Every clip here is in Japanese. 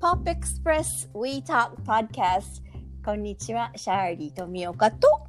Pop Express We Talk Podcast こんにちはシャーリー富岡と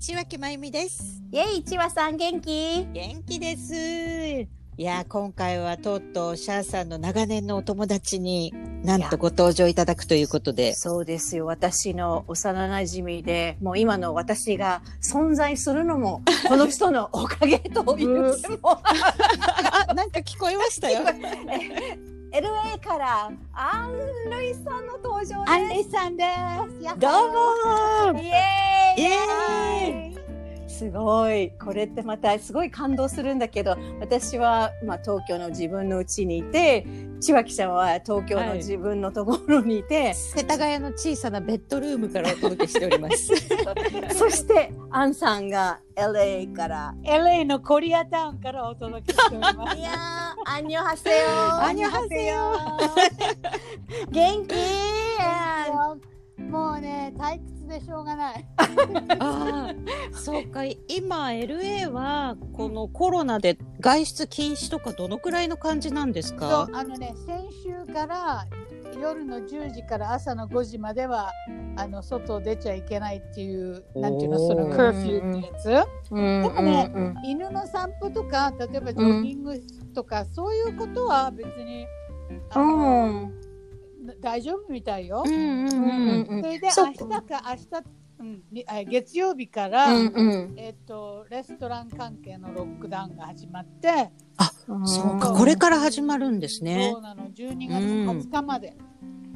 千脇まゆみです。イェイ千葉さん元気？元気です。いや、今回はとうとうシャーさんの長年のお友達になんとご登場いただくということで。そうですよ私の幼馴染でもう今の私が存在するのも この人のおかげと言ってもあ、なんか聞こえましたよ。LA からアン・ルイさんの登場です。アンリさんです。どうもイエーイ。イエすごいこれってまたすごい感動するんだけど私は、まあ、東京の自分の家にいて千秋ちゃんは東京の自分のところにいて、世田谷の小さなベッドルームからお届けしております。そしてアンさんが LA から。LA のコリアタウンからお届けしております。いやー、アンニョハセヨアンニョハセヨ元気？もうね、退屈でしょうがない。ああ、そうか。今 LA はこのコロナで外出禁止とかどのくらいの感じなんですそうか？あのね、先週から夜の10時から朝の5時まではあの外出ちゃいけないっていう、なんていうの、そのカーフューってやつ。うんでもねうん犬の散歩とか、例えばジョギングとか、そういうことは別にあうの、ん大丈夫みたいよ。うんうんうん。うん。それで明日か明日、うん月曜日から、うんうん。えっと、レストラン関係のロックダウンが始まって、うんそうか。これから始まるんですね。そう。なの。12月20日まで、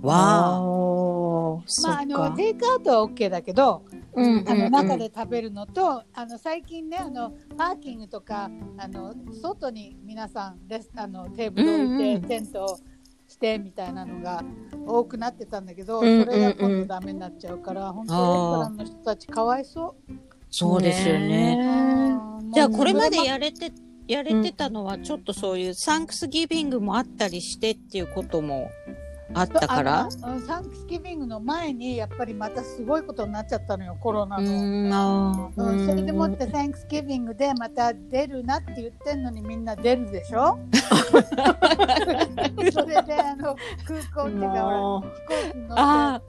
わあ。おー。まあ、あのか。テイクアウトは OK だけど、うんあの中で食べるのとあの最近ねあのパーキングとかあの外に皆さんレスあのテーブル置いて、うんうん。テントをしてみたいなのが多くなってたんだけど、うんうんうんそれが今度ダメになっちゃうから本当レストランの人たちかわいそう。そうですよね。うんじゃあこれまでやれてやれてたのはちょっとそういうサンクスギビングもあったりしてっていうこともあったから？サンクスギビングの前にやっぱりまたすごいことになっちゃったのよコロナうの。うん、それでもって Thanksgiving でまた出るなって言ってんのにみんな出るでしょ？それであの空港っていうかほらも飛行機に乗ってあ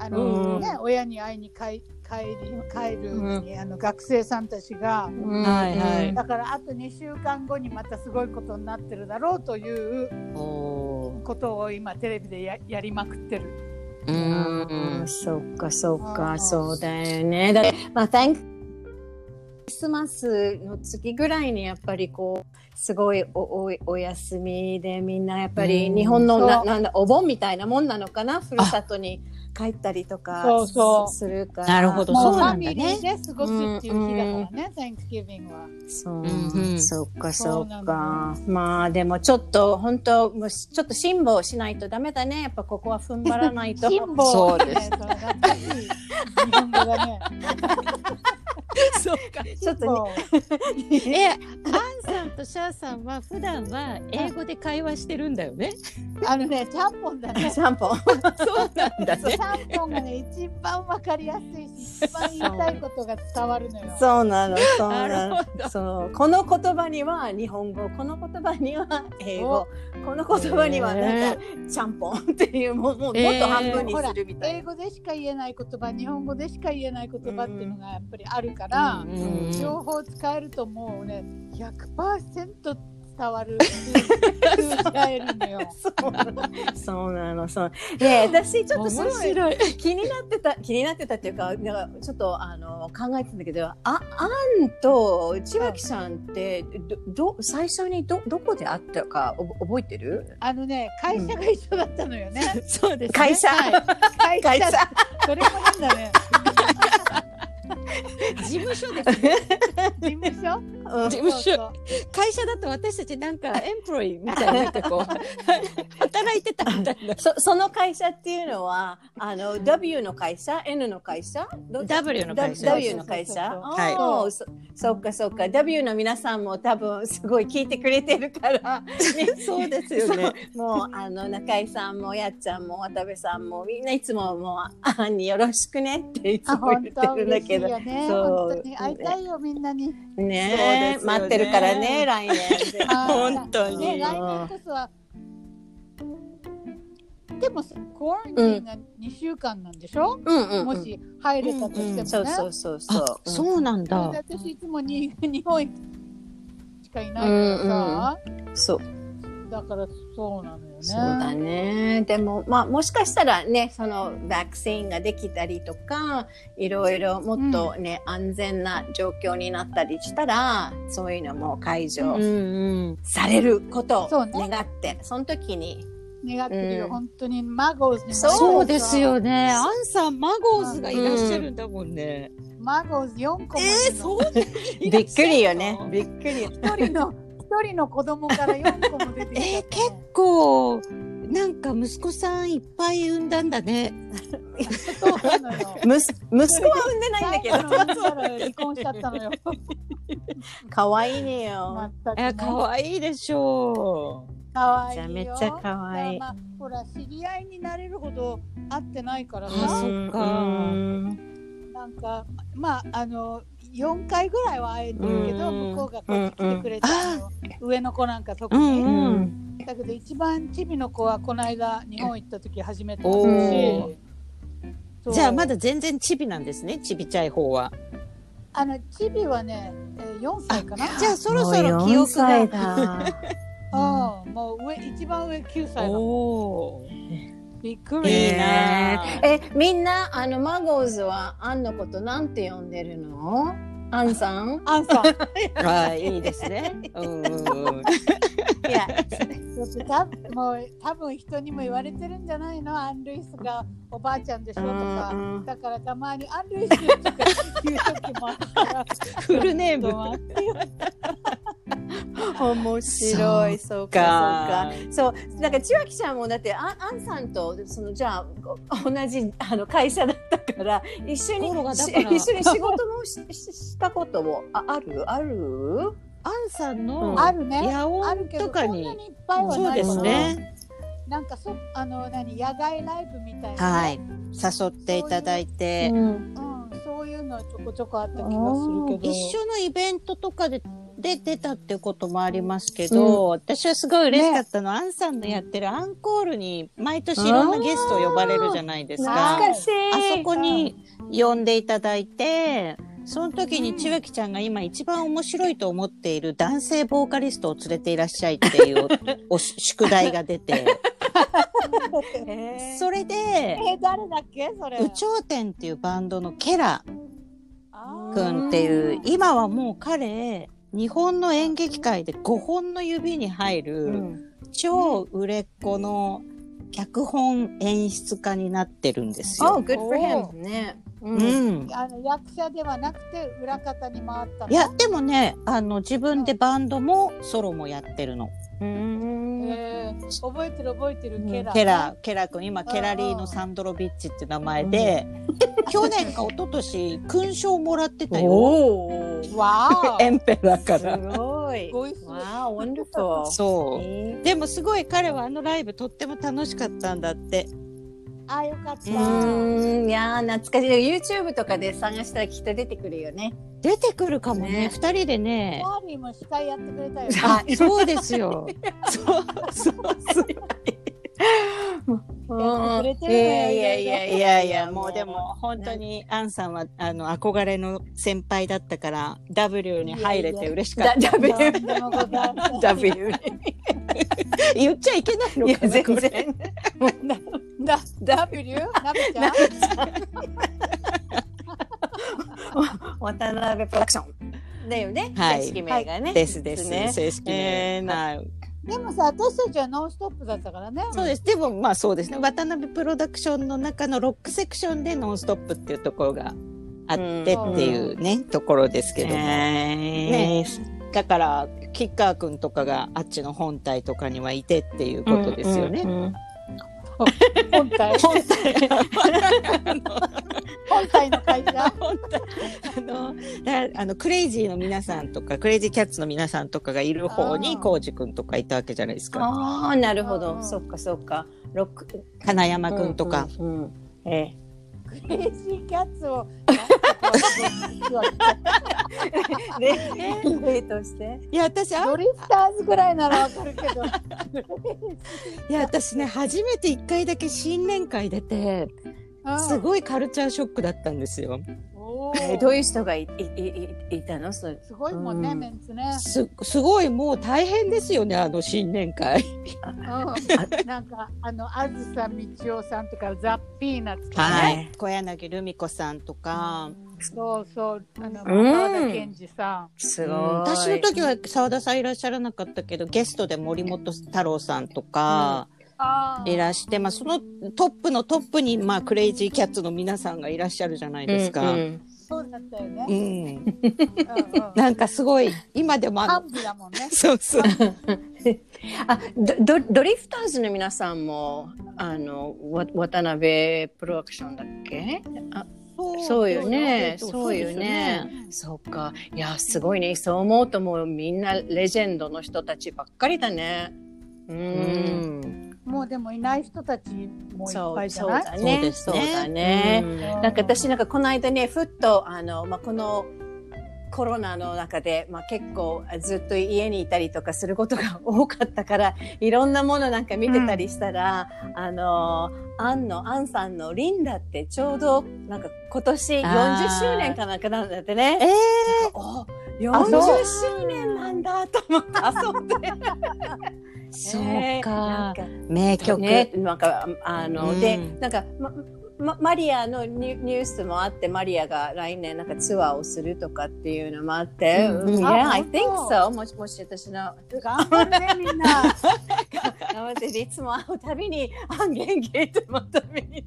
あの、うん。ね、親に会いに帰帰り帰るに、あの学生さんたちが。ううん。はいはい。だからあと2週間後にまたすごいことになってるだろうということを今テレビでややりまくってる。ーううん。んそっかそっか。そうだよね。だまあ Thank クリスマスの月ぐらいにやっぱりこうすごいおおお休みでみんなやっぱりうん。日本のななんだお盆みたいなもんなのかな？ふるさとに帰ったりとかそうそう。すするから。なるほど。もそううファミリなんだねーで過ごすっていう日だからね、Thanksgiving は。そう、うんうん。そっかそそうかまあでもちょっと本当もうちょっと辛抱しないとダメだね。やっぱここは踏ん張らないと。辛抱。そうです。日本語だね。そうか。ちょっとそう。えアンさんとシャーさんは普段は英語で会話してるんだよね？あのね、ちゃんぽんだね。ちゃんぽん。そうなんだちゃんぽんがね、一番わかりやすいし、一番言いたいことが伝わるのよ。そうなの、そうななのそう、この言葉には日本語、この言葉には英語、この言葉にはなんか、ちゃんぽんっていう、もう、もう、もっえーと半分にするみたいな。英語でしか言えない言葉、日本語でしか言えない言葉っていうのがやっぱりあるから、うん両方使えるともうね、100%伝わる、通じ合えるのよ。そうなの、そうなの、そう。で、私ちょっとすごい気になってた、気になってたっていうか、なんかちょっとあの考えてたんだけど、あ、アンと千秋さんって、ど、ど、最初にど、どこで会ったか、おぼ覚えてる？あのね、会社が一緒だったのよね。そうですね会社、はい、会社会社。それも変だね。事務所ですね。事務所？うん。事務所。会社だと私たちなんかエンプロイみたいななんかこう 働いてたみたいな。そその会社っていうのはあの W の会社？N の会社？ど W の会社。W の会社？そっかそっか。W の皆さんも多分すごい聞いてくれてるから、ね、そうですよね。もうあの中井さんもやっちゃんも渡部さんもみんないつももうあんによろしくねっていつあも言ってるんだけど嬉しいよね。そう本当に会いたいよみんなに。ねね。待ってるからね来年。本当に。ね来年こそは。でもさクオランティンが2週間なんでしょ、うんうんうん。もし入れたとしてもね、そうそうそうそう。あ、そうなんだ。私いつもに 日本しかいないからさ、そう。だからそうなのよね。そうだね。でも、まあ、もしかしたらね、その、ワクチンができたりとか、いろいろもっとね、安全な状況になったりしたら、そういうのも解除うんうん。されることをそうね願って、その時に、願ってるよ、うん本当にマゴーズにそうそうですよね。アンさん、マゴーズがいらっしゃるんだもんね。マゴーズ4個もいるの、うびっくりよね。びっくり。一人の一人の子供から4個も出てきたえー、結構、なんか息子さんいっぱい産んだんだね。そうなのよ。息子は産んでないんだけど、離婚しちゃったのよ。可愛いねよ。え、可愛いでしょかわいいよ。めちゃめちゃ可愛いまあ、ほら知り合いになれるほど会ってないからあさそっかうんなんかまああの4回ぐらいは会えてるけど、うん。向こうがこっち来てくれた、上の子なんか特に、んうん。だけど一番チビの子はこの間日本行った時初めてお会ーったしそう。じゃあまだ全然チビなんですね、チビちゃい方は。あのチビはね、えー、4歳かな。じゃあそろそろ記憶もう4歳が。だ。うん、もう上一番上9歳だもん。おーびっくり、いいなえ、みんな、あの、マゴーズは、アンのことなんて呼んでるの？アンさん？アンさん。あいいですね。うんうんうん。いや、ちょっとたもう多分人にも言われてるんじゃないの？アン・ルイスがおばあちゃんでしょとかだからたまにアン・ルイスとか言う時もある。からフルネームちょっと待ってよ面白い、そうか、かそうか。そう、なんか千秋ちゃんもだって、あアンさんと、その、じゃあ、同じ、あの、会社だったから、一緒に、一緒に仕事もしししたことも、あ、ある？ある？アンさんうんのあるね。野あるけど音とかにそうですね。なんかそあの何野外ライブみたいなね、はい。誘っていただいて、うん。うん、そういうのはちょこちょこあった気がするけど。一緒のイベントとかでで出たっていうこともありますけど、私はすごい嬉しかったのは、アンさんのやってるアンコールに毎年いろんなゲストを呼ばれるじゃないですか。あそこに呼んでいただいて、その時に千秋ちゃんが今一番面白いと思っている男性ボーカリストを連れていらっしゃいっていうおお宿題が出て、それで、え誰だっけそれ有頂天っていうバンドのケラあーくんっていう、今はもう彼、日本の演劇界で5本の指に入うるん超売れっ子の脚本演出家になってるんですよ。Oh, good for him. ね。う。うんん。あの役者ではなくて裏方に回ったの？いや、でもね、あの、自分でバンドもソロもやってるの。うん。えー覚えてる覚えてるケラ、ケラ、ケラ君、今、ケラリーノ・サンドロビッチっていう名前で、去年か一昨年勲章もらってたよ。おーわ エンペラーかすら。ごい。ごいすごい Wow, wonderful. そう。えでもすごい彼はあのライブとっても楽しかったんだって。ああよかった、ーうーん、いやー、懐かしい。YouTube とかで探したらきっと出てくるよね。出てくるかもね。ね二人でね。マーリーも司会やってくれたよねあ、そうですよ。そう、そう、そう。やってくれてるいやいやいやいやいや、もうでも本当にアンさんはあの憧れの先輩だったから W に入れて嬉しかった。だ W 言っちゃいけないのいやかなこれ。全然だ W? なべちゃん？渡辺プロダクション。だよね、はい。正式名がね、ですです。ね。正式名。えーはいでもさ私たちはノンストップだったからねそうです。でもまあそうですね。渡辺プロダクションの中のロックセクションでノンストップっていうところがあってっていうね、ところですけども。ねだから、キッカー君とかがあっちの本体とかにはいてっていうことですよね。うんうんうん本体 本体 本体の会社？本体。あのだあのクレイジーの皆さんとかクレイジーキャッツの皆さんとかがいる方にコウジ君とかいたわけじゃないですか。ああなるほど、うんそっかそっか。ロック金山君とか、うんうんうん。えクレイジーキャッツをなんか例例 として？いや、私、あドリフターズぐらいならわかるけど。いや、私ね、初めて一回だけ新年会出て、すごいカルチャーショックだったんですよ。おえどういう人がいいいいいたの？すごいもんね、うん。メンツね。す、すごいもう大変ですよね、あの新年会。うん、なんかあのあずさみちおさんとかザ・ピーナッツとかね、はい。小柳ルミ子さんとか、そうそう。あのうん。川田健二さすごい。私の時は澤田さんいらっしゃらなかったけど、ゲストで森本太郎さんとか。ん、あーいらして、まあそのトップのトップに、まあクレイジーキャッツの皆さんがいらっしゃるじゃないですか。うんうんそうだったよね。うん。なんかすごい、今でもあの、幹部だもんね。そうそう。あドドドリフターズの皆さんもあのわ渡辺プロダクションだっけ？あそうよねそうよね。そうかいやすごいねそう思うともうみんなレジェンドの人たちばっかりだねううんん。もうでもいない人たちもいっそうぱいじゃない？そうだね。そうですそうね。だね、うん。なんか私なんかこの間ねふっとあの、まあ、このコロナの中で、まあ、結構ずっと家にいたりとかすることが多かったから いろんなものなんか見てたりしたら、あのアンのアンさんのリンダってちょうどなんか今年40周年かなんかなんだってね。えおあ40そう。周年なんだと思って遊んで。ー、そうねかなん。か。名曲。ね、なんかあの、うん。でなんか、まま、マリアのニュニュースもあってマリアが来年なんかツアーをするとかっていうのもあって、うん。うん。あ yeah, I 本 think 当 so. もしもし私の頑張るねみんな。なのでいつも会うたびにあ元気ってまた見に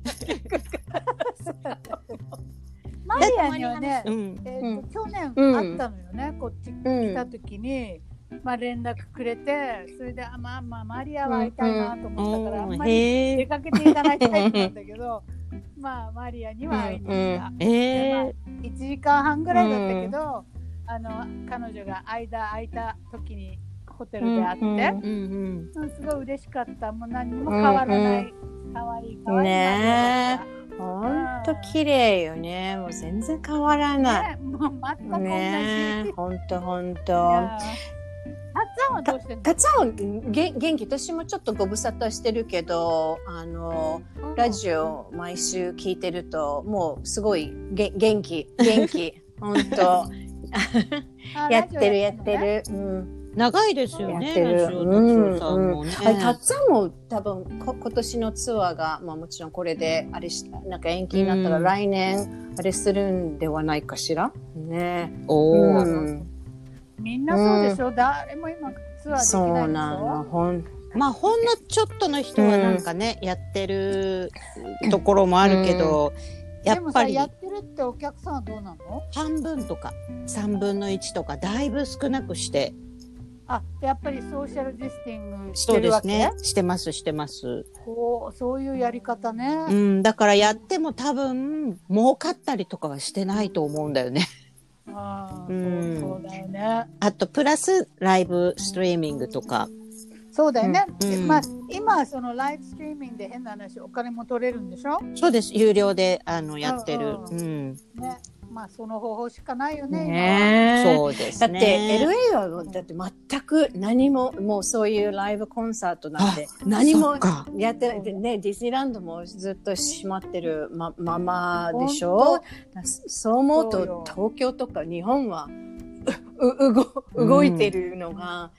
マリアにはね、うん。えーと去年うん会ったのよね、こっち来た時に、まあ連絡くれてそれであまあまあマリアは会いたいなと思ったから、あんまり。出かけていかないタイプなんだけど まあマリアには会いに行った。えでまあえ。1時間半ぐらいだったけど、あの彼女が間空いた時にホテルで会って、うん。うん。うん。うん。うんすごい嬉しかった。もう何にも変わらない、可愛い可愛いねえほんと綺麗よね。もう全然変わらない。ねもう全く同じ、ねほんとほんと。たっちゃんはどうしてたっちゃんはげ元気私もちょっとご無沙汰してるけどあのラジオ毎週聞いてるともうすごいげ元気元気本当 あやってるやってる、うん、長いですよね。やってる。ラジオのさんもね。あれたっちゃんも多分こ今年のツアーが、まあ、もちろんこれであれしたなんか延期になったらうん。来年あれするんではないかしら？ね。おうお。ん。みんなそうでしょ、誰も今ツアーできそうないでしなのょほん。まあほんのちょっとの人はなんかね、やってるところもあるけど、やでもっぱりさやってるってお客さんはどうなの？半分とか3分の1とかだいぶ少なくしてあやっぱりソーシャルディスティングしそうてるわけ？ですね。してますしてます。こうそういうやり方ね、うんだからやっても多分儲かったりとかはしてないと思うんだよね。ああうん。そうそうだよね。あとプラスライブストリーミングとか。そうだよね、うんまあ今そのライブストリーミングで変な話お金も取れるんでしょ？そうです。有料であのやってる。ううん。ん、ねまあその方法しかないよねねえ。そうですね。だって LA はだって全く何ももうそういうライブコンサートなんて何もやってない。でねディズニーランドもずっと閉まってるまままでし本ょそう思うと東京とか日本はううご動いてるのが、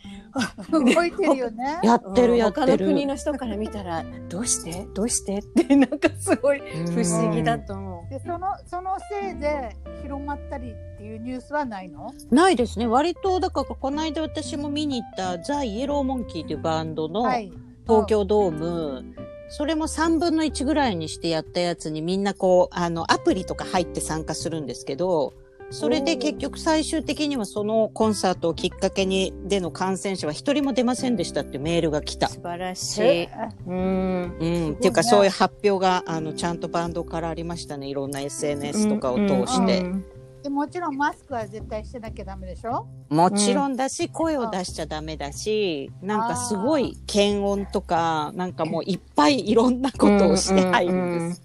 今動いてるよね。やってるやっ他てる。の国の人から見たらどうして？どうして？ってなんかすごい不思議だと思う。でそのそのせいで広まったりっていうニュースはないの？ないですね。割とだからこの間私も見に行ったザ・イエローモンキーというバンドのはい。東京ドーム、それも3分の1ぐらいにしてやったやつにみんなこうあのアプリとか入って参加するんですけどそれで結局最終的にはそのコンサートをきっかけにでの感染者は一人も出ませんでしたってメールが来た。素晴らしい。え？うん。うん、っていうかそういう発表があのちゃんとバンドからありましたね。いろんな SNS とかを通して、うんでもちろんマスクは絶対してなきゃダメでしょ？もちろんだし、声を出しちゃダメだしなんかすごい検温とかなんかもういっぱいいろんなことをして入るんです。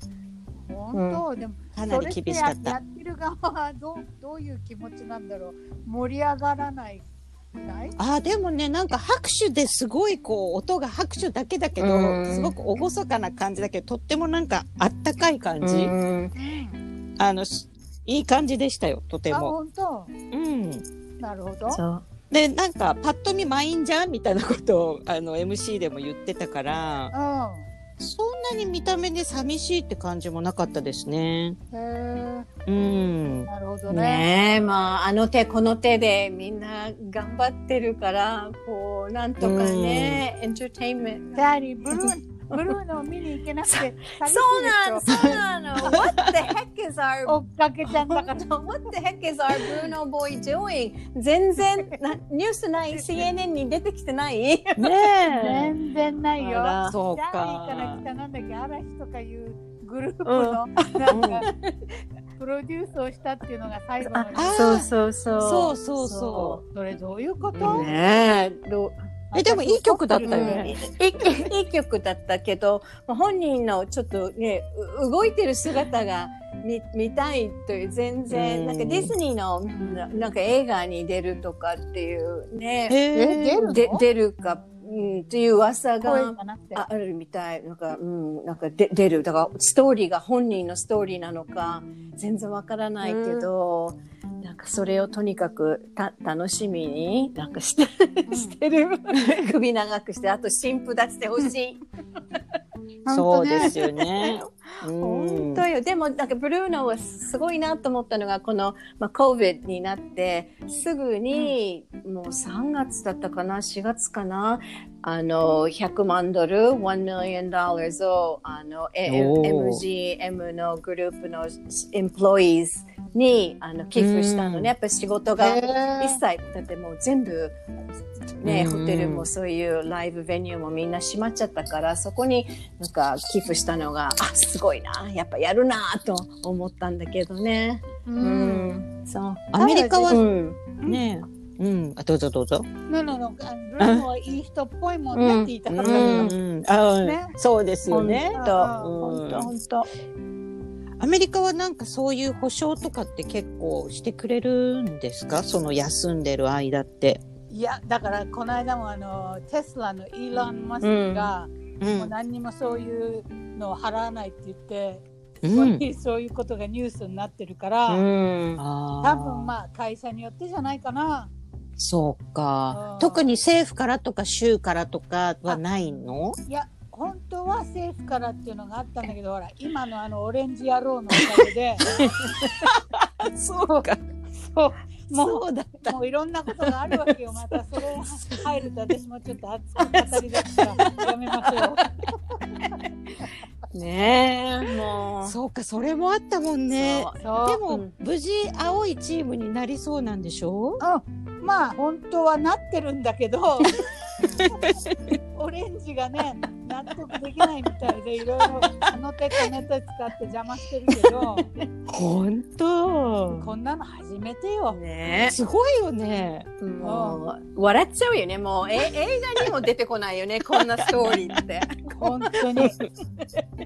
本当、でもかなり厳しかった。それってややってる側はどうどういう気持ちなんだろう。盛り上がらない。くない？あーでもねなんか拍手ですごいこう音が拍手だけだけどうん。すごく厳かな感じだけどとってもなんかあったかい感じ、うん。うん。あのしいい感じでしたよとてあも。本当？うん、なるほど。そう。でなんかパッと見満員じゃんみたいなことをあの MC でも言ってたからそんなに見た目で寂しいって感じもなかったですね。うん。なるほどね。ねえまああの手この手でみんな頑張ってるからこうなんとかね、エンターテインメントダーリーブルーのを見に行けなくて寂しいでしそうょなのそうなの。What the heck is our 追っかけちゃんだから。What the heck is our Bruno boy doing? 全然なニュースない CNN に出てきてない？ねえ。全然ないよ。そうダーリーからか来。たなんだっけ嵐とかいうグループの、なんかプロデュースをしたっていうのが最後のあそうそうそう。そうそうそそれどういうこと、ねえ。どう？えでもいい曲だったようん。ね。いい曲だったけどまあ本人のちょっとねう動いてる姿が見見たいという全然、うん。なんかディズニーのななんか映画に出るとかっていうねえ出るの？で出るか、うん、っていう噂声がああるみたい。なんか、うん、なんかで出る。だからストーリーが本人のストーリーなのか全然わからないけど、なんかそれをとにかくた楽しみになんかしてしてる。首長くしてあと新婦出してほしい。そうですよね。本当よ。でもなんかブルーノはすごいなと思ったのがこの、まあ、COVID になってすぐに、もう3月だったかな？4月かな？あの100万ドル1 million dollars をあの MGM のグループのエンプロイーズにあの寄付したのうん。ねやっぱり仕事が一切だってもう全部ね、うん。ホテルもそういうライブベニューもみんな閉まっちゃったからそこになんか寄付したのがあすごいなやっぱやるなと思ったんだけどね。ううん。ん、そう。アメリカはうん、ねえ、うん、あどうぞどうぞ。なののあブルーノはいい人っぽいもんねって言いたかったけど、うん。うん、あ、ね。そうですよね。本うん。当、本当、本当。アメリカはなんかそういう保証とかって結構してくれるんですか？その休んでる間って。いやだからこの間もあのテスラのイーロン・マスクが、う。もうん何にもそういうのを払わないって言って、うん。そういうことがニュースになってるから、うん。あ多分まあ会社によってじゃないかな。そうかう。ん特に政府からとか州からとかはないの？いや本当は政府からっていうのがあったんだけどほら今のあのオレンジ野郎のおかげで そうか。そうもうそうだった。もういろんなことがあるわけよ。またそれ入ると私もちょっと熱く語りだすからやめましょう。ねえ、もう。そうか、それもあったもんね。でも、うん無事青いチームになりそうなんでしょ？うん、まあ本当はなってるんだけど オレンジがね納得できないみたいでいろいろあの手この手使って邪魔してるけど本当こんなの初めてよ。ねすごいよね。え。もう、笑っちゃうよね。もう、え、映画にも出てこないよね。こんなストーリーって。本当に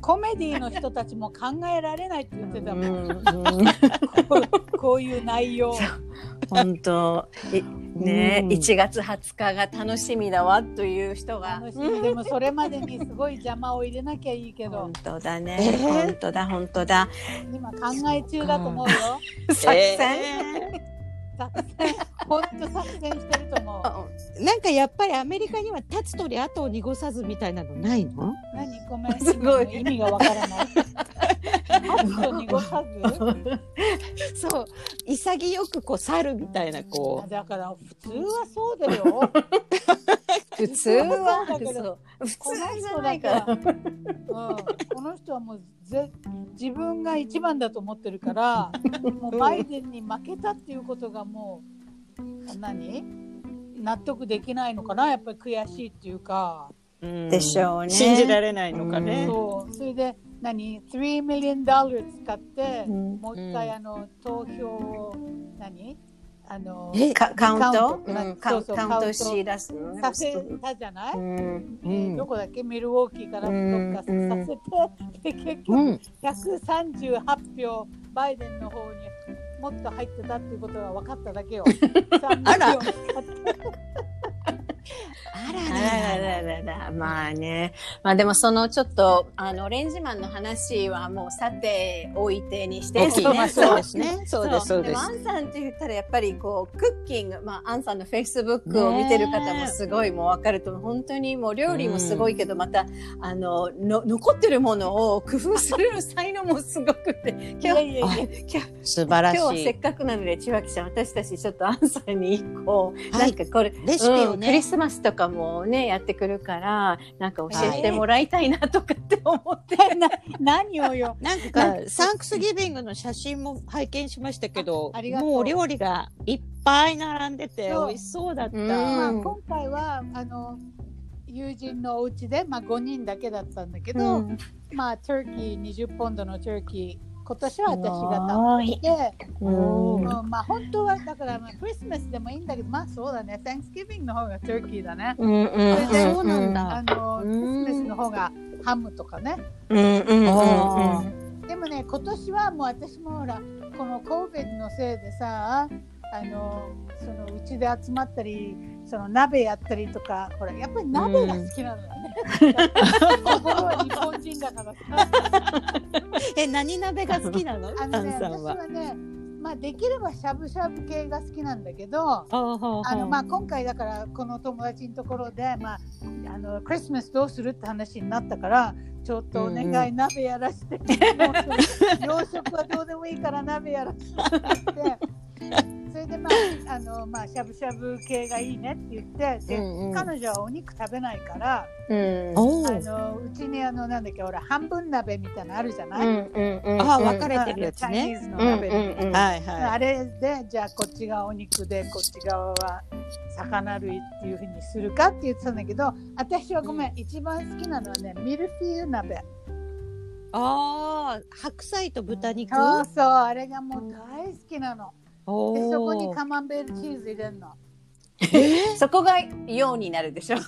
コメディの人たちも考えられないって言ってたもん、こうこういう内容。本当。いね。え、うん。1月20日が楽しみだわという人が。楽しみ。でもそれまでにすごい邪魔を入れなきゃいいけど。本当だね。えー。本当だ、本当だ。今考え中だと思うよ。作戦。作戦。本当作戦してると思う。なんかやっぱりアメリカには立つ鳥後を濁さずみたいなのないの？何？ごめん。すごい。意味がわからない 濁さず。そう。潔くこう去るみたいなこだから普通はそうだよ。普通はそうだけどそう普この通じゃ人ないから。うん、この人はもうぜ自分が一番だと思ってるからもうバイデンに負けたっていうことがもう何？納得できないのかな？やっぱり悔しいっていうか、う、うん。でしょうね。信じられないのかね。そう。それで何？3 million dollars 使って、うん。もう一回あの投票を何？あのえカカウント？カウント。うんカウントし出す。させたじゃない、うん。うんどこだっけ？ミルウォーキーからどっかさせて、で結局うん、138票バイデンの方にもっと入ってたっていうことが分かっただけよ。あら。3 million ああらららららまあね。まあでもそのちょっと、あの、 Orange Man の話はもうさておいてにして。そうそうですね。そうです、そうですも。アンさんって言ったらやっぱりこう、クッキング、まあアンさんのフェイスブックを見てる方もすごいもうわかると。本当にもう料理もすごいけど、また、あの、の、残ってるものを工夫する才能もすごくて、今日、今日、素晴ら今日はせっしい。かくなので、千秋さん、私たちちょっとアンさんに一個、はないんかこれ、レシピをうんクリね。スマスとかもね、やってくるから、なんか教えてもらいたいなとかって思って。な何をよ。なんか、サンクスギビングの写真も拝見しましたけどああり、がとうもうお料理がいっぱい並んでて、美味しそうだった。うんまあ、今回はあの友人のお家でまあ5人だけだったんだけど、うんまあトルキー20ポンドのトルキー今年は私が食べて、うんうんまあ本当はだからまあクリスマスでもいいんだけどまあそうだね Thanksgiving の方がトルキーだね。うんうんそうなんだあのクうんリスマスの方がハムとかね。うんうんでもね今年はもう私もほらこの COVID のせいでさあのそのうちで集まったりその鍋やったりとかほらやっぱり鍋が好きなのよね。心は日本人だからさ。え、何鍋が好きなの？あのね私は。はねまあできればしゃぶしゃぶ系が好きなんだけど。あのまあ、今回だからこの友達のところで、まあ、あのクリスマスどうするって話になったからちょっとお願い、うん鍋やらして洋食はどうでもいいから鍋やらしてって言ってそれでまあ あの、まあ、しゃぶしゃぶ系がいいねって言ってで、うんうん。彼女はお肉食べないからうん。おあのうちにあのなんだっけほら半分鍋みたいなのあるじゃない、うんうんうんあ分かれてるやつチャイニね。ーズのうん鍋みたいな。うんうん。はいはあれでじゃあこっちがお肉でこっち側は魚類っていうふうにするかって言ってたんだけど私はごめん、一番好きなのはねミルフィーユ鍋。い。ああ、白菜と豚肉？そうそうあれがもう大好きなのでそこにカマンベールチーズ入れるのそこがようになるでしょ。え。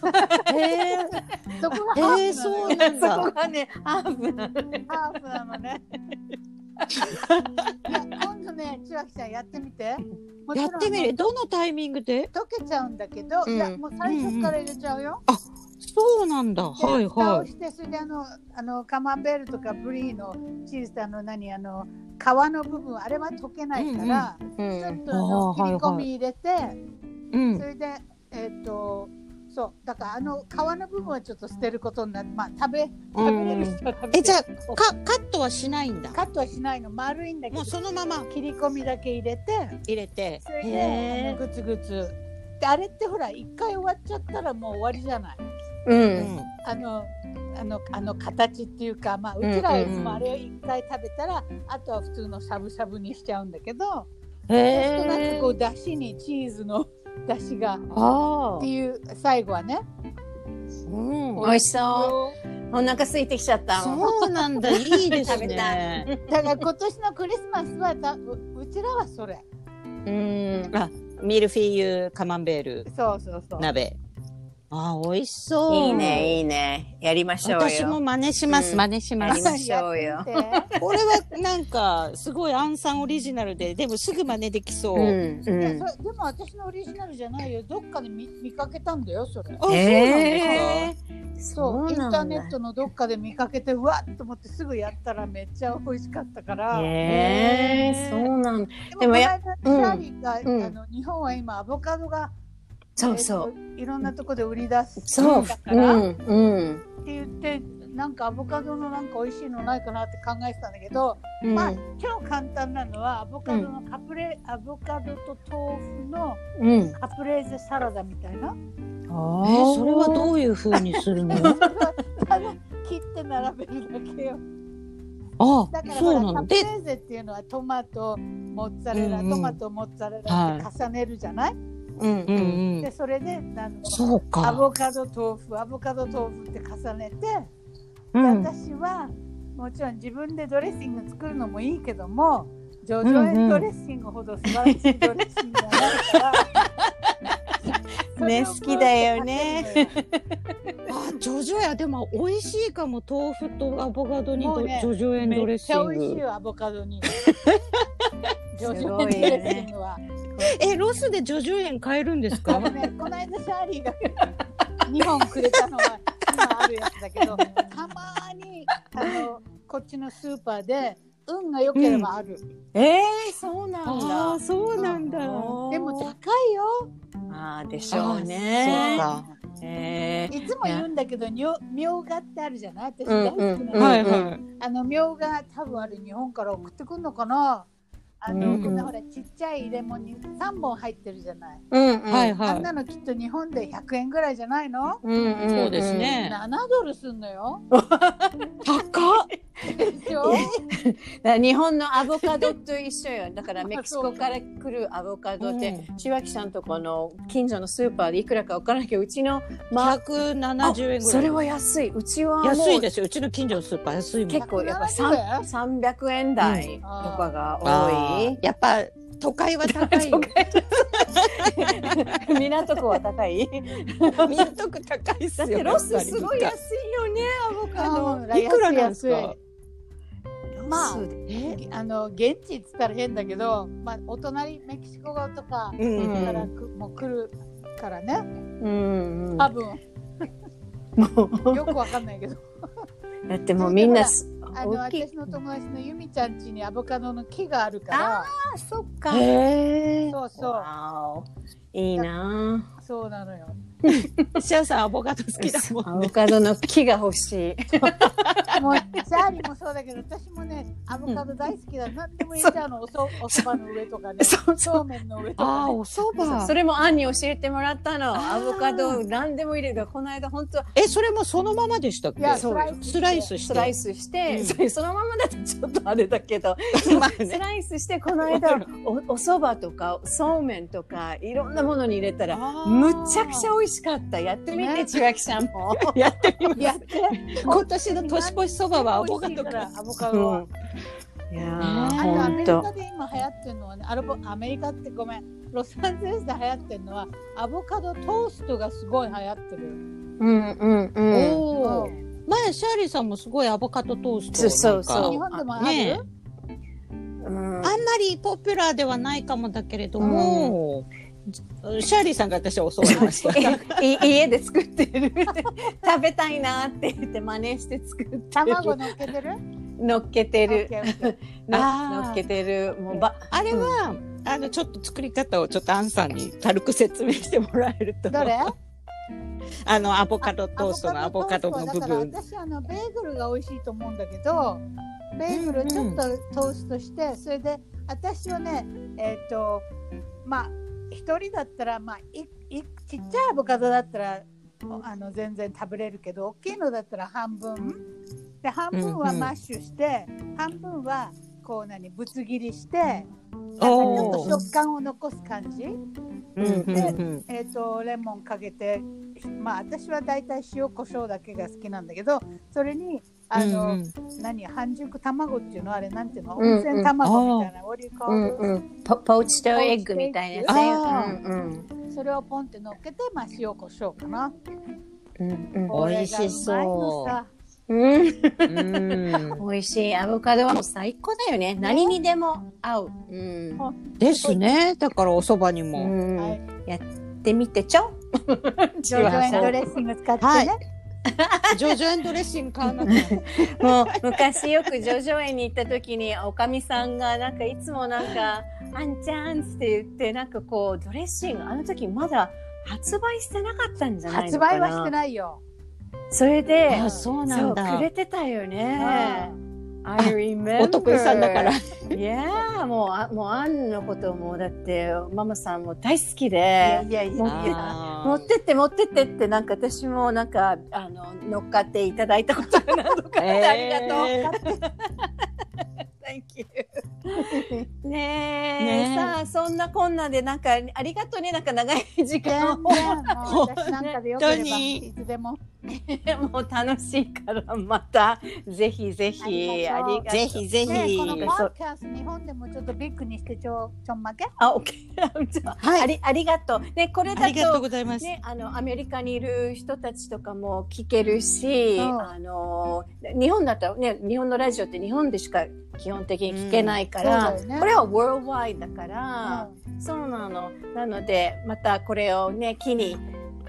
そこがハえー、ーフなのよ、そうなんだ。こがね、ハーフなのね。ハーフなのね今度ね千秋ちゃんやってみてやってみる？どのタイミングで？溶けちゃうんだけど、うんいやもう最初から入れちゃうよ、そうなんだ。ではい蓋をはい。してそれであのあのカマンベールとかブリーのチーズあの何あの皮の部分あれは溶けないから、うちょっんとあのあー切り込み入れて、うん。そ。れでえっ、とそうだからあの皮の部分はちょっと捨てることになってまあ食べ食べれる人は食べて。え、じゃあ、か、カットはしないんだ。カットはしないの。丸いんだけど。もうそのまま。切り込みだけ入れて。入れて。それでグツグツ。であれってほら一回終わっちゃったらもう終わりじゃないうんーあのあのあの形っていうか、まあ、うちらはいつもあれを一回食べたら、あとは普通のしゃぶしゃぶにしちゃうんだけど、そうするとなんかこうだしにチーズの だしがあっていう最後はねうん。美味しそう。お腹空いてきちゃった。そうなんだ。いいです食べたね。だから今年のクリスマスはだううちらはそれうん。あ、ミルフィーユカマンベールそうそうそう鍋。あ、美味しそう。いいね、いいね。やりましょうよ。私も真似します。うん真似しますやりま。しょうよ。でこれはなんかすごいアンさんオリジナルで、でもすぐ真似できそう。うん。ういやんでも私のオリジナルじゃないよどっかで見見かけたんだよそれあ、そうなんへですか。そうインターネットのどっかで見かけてうわっと思ってすぐやったらめっちゃ美味しかったから、へえ、そうなんだ。ででもやもこの間チャーリーが、うんあの日本は今アボカドがそうそう。えーといろんなとこで売り出すそうだ。かうら、っん。うん。て言ってなんかアボカドのなんか美味しいのないかなって考えてたんだけど、うんまあ超簡単なのはアボカドのカプレ、アボカドと豆腐のうん。カプレーゼサラダみたいなえーそれはどういう風にするの？ただ切って並べるだけよあだから、そうなの？ほらカプレで、ーゼっていうのはトマトモッツァレラ、うんうんトマトモッツァレラって重ねるじゃない、うん。うんうんで。それでそうか。アボカド豆腐アボカド豆腐って重ねて、でうん。私はもちろん自分でドレッシング作るのもいいけどもジョジョエンドレッシングほど素晴らしいドレッシングがないから、ね好きだよね。あ、ジョジョや、でも美味しいかも、豆腐とアボカドにねジョジョ園ドレッシめっちゃ美味しング。いよアボカドに。ジョジすョごいよねドレッシングは。え、ロスでジョジョ園買えるんですか？ね、この間シャーリーが2本くれたのは今あるやつだけど、たまにあのこっちのスーパーで運が良ければある。えー、そうなんあだあ、。そうなんだ。でも高いよ。あーでしょうあね。そうか。えーいつも言うんだけど、みょみょうがってあるじゃない？私うん大好きなの、うんはいはい。あのみょうが多分あれ日本から送ってくんのかな？あの、うんこんなほらちっちゃいレモンに3本入ってるじゃない、うんうんはいはあんなのきっと日本で100円ぐらいじゃないの、うんうんそうですね7ドルすんのよい。高っ。でしょ？日本のアボカドと一緒よ。だから メキシコから来るアボカドって、千秋さんとこの近所のスーパーでいくらかわからないけど、うちの、まあ、170円ぐらい。それは安い。うちは安いですよ。うちの近所のスーパー安い。結構やっぱ170 3 300円？台とかがあ多いー。やっぱ都会は高いよ。港区は高い港区高いっすよ。だってロスすごい安いよね、アボカド。いくらなんですか？まああの現地っつったら変だけど、まあ、お隣メキシコとかからく、もう来るからね。うんうん多分。もう。よくわかんないけど。だってもうみんなすあの私の友達のユミちゃん家にアボカドの木があるから。あそっか。そうそう。いいなそうなのよシャアさんアボカド好きだもんね。アボカドの木が欲しい。もうシャーリーもそうだけど私もねアボカド大好きだ、何でも入れちゃうのおそおそばの上とかね。そうそう。めんの上とか、ああ、ね、お蕎麦そ。れもアンに教えてもらったの。アボカド何でも入れるこの間本当え、それもそのままでしたっけ？いやそう。スライスして。スライスして、うん。それそのままだとちょっとあれだけど。まあスね。ライスしてこの間おお蕎麦とかそうめんとかいろんなものに入れたらむっちゃくちゃ美味しかった。やってみてね。千秋さんも。やってみます。やって。今年の年越しそばはアボカドかアボカド。は、いやアメリカで今流行ってるのはねアルボアメリカってごめんロサンゼルスで流行ってるのはアボカドトーストがすごい流行ってる、うんうんうん。お前シャーリーさんもすごいアボカドトースト。そうそう。そう日本でもある、ねうんあんまりポピュラーではないかもだけれども、シャーリーさんが私は教わりました。い家で作ってる。食べたいなって言って真似して作ってる。卵乗っけてる？乗っけてる。乗っけてる。もうばあれは、あのちょっと作り方をちょっとアンさんに軽く説明してもらえると。どれ？あのアボカドトーストのアボカドの部トーストは分。だから私あのベーグルが美味しいと思うんだけどベーグルちょっとトーストして、それで私はねえっ、とまあ一人だったらまあいいちっちゃいアボカドだったらおあの全然食べれるけど大きいのだったら半分。で半分はマッシュして、半分はこう何ぶつ切りしてなんかちょっと食感を残す感じ。うんうんうん。えー、とレモンかけてまあ私はだいたい塩コショウだけが好きなんだけどそれにあの、うんうん。何半熟卵っていうのあれなんていうの、うんうん。温泉卵みたいな、What do you うん it？うん。ポポーチとエッグみたいなやつうんうん。それをポンって乗っけてまあ塩コショウかな。うんうん。美味しそううん。しい。アボカドはもう最高だよね。何にでも合う。うん。ですね。だからお蕎麦にうも。ん。はい。やってみてちょ。ジョジョエンドレッシング使ってね、はいジョジョエンドレッシング買。もう昔よくジョジョ園に行った時におかみさんがなんかいつもなんか「あんちゃん」って言ってなんかこうドレッシングあの時まだ発売してなかったんじゃない発のかな売はしてないよ。それであ、そうなそうんだく。れてたよね。お得意さんだから。いやもうあもうアンのこともだってママさんも大好きで。いやいやい持ってって持ってってってなんか私もなんかあの乗っかっていただいたことが何度かありがとう。ねえ。ねえ。さあそんなこんなでなんかありがとうね。なんか長い時間を。全然。もう私なんかでよければいつでも。もう楽しいからまた。ぜひぜひあありがとう。ぜひぜひ。ねこのポッドキャスト日本でもちょっとビッグにしてちょちょんまけ？あ、オッケー。はい。ありありがとう。ね、これだありがとうと。ございます。ね、あのアメリカにいる人たちとかも聞けるし、うん。あの日本だったらね日本のラジオって日本でしか基本的に聞けないから、うんね。これは worldwide だから、そうなの。なのでまたこれをね機に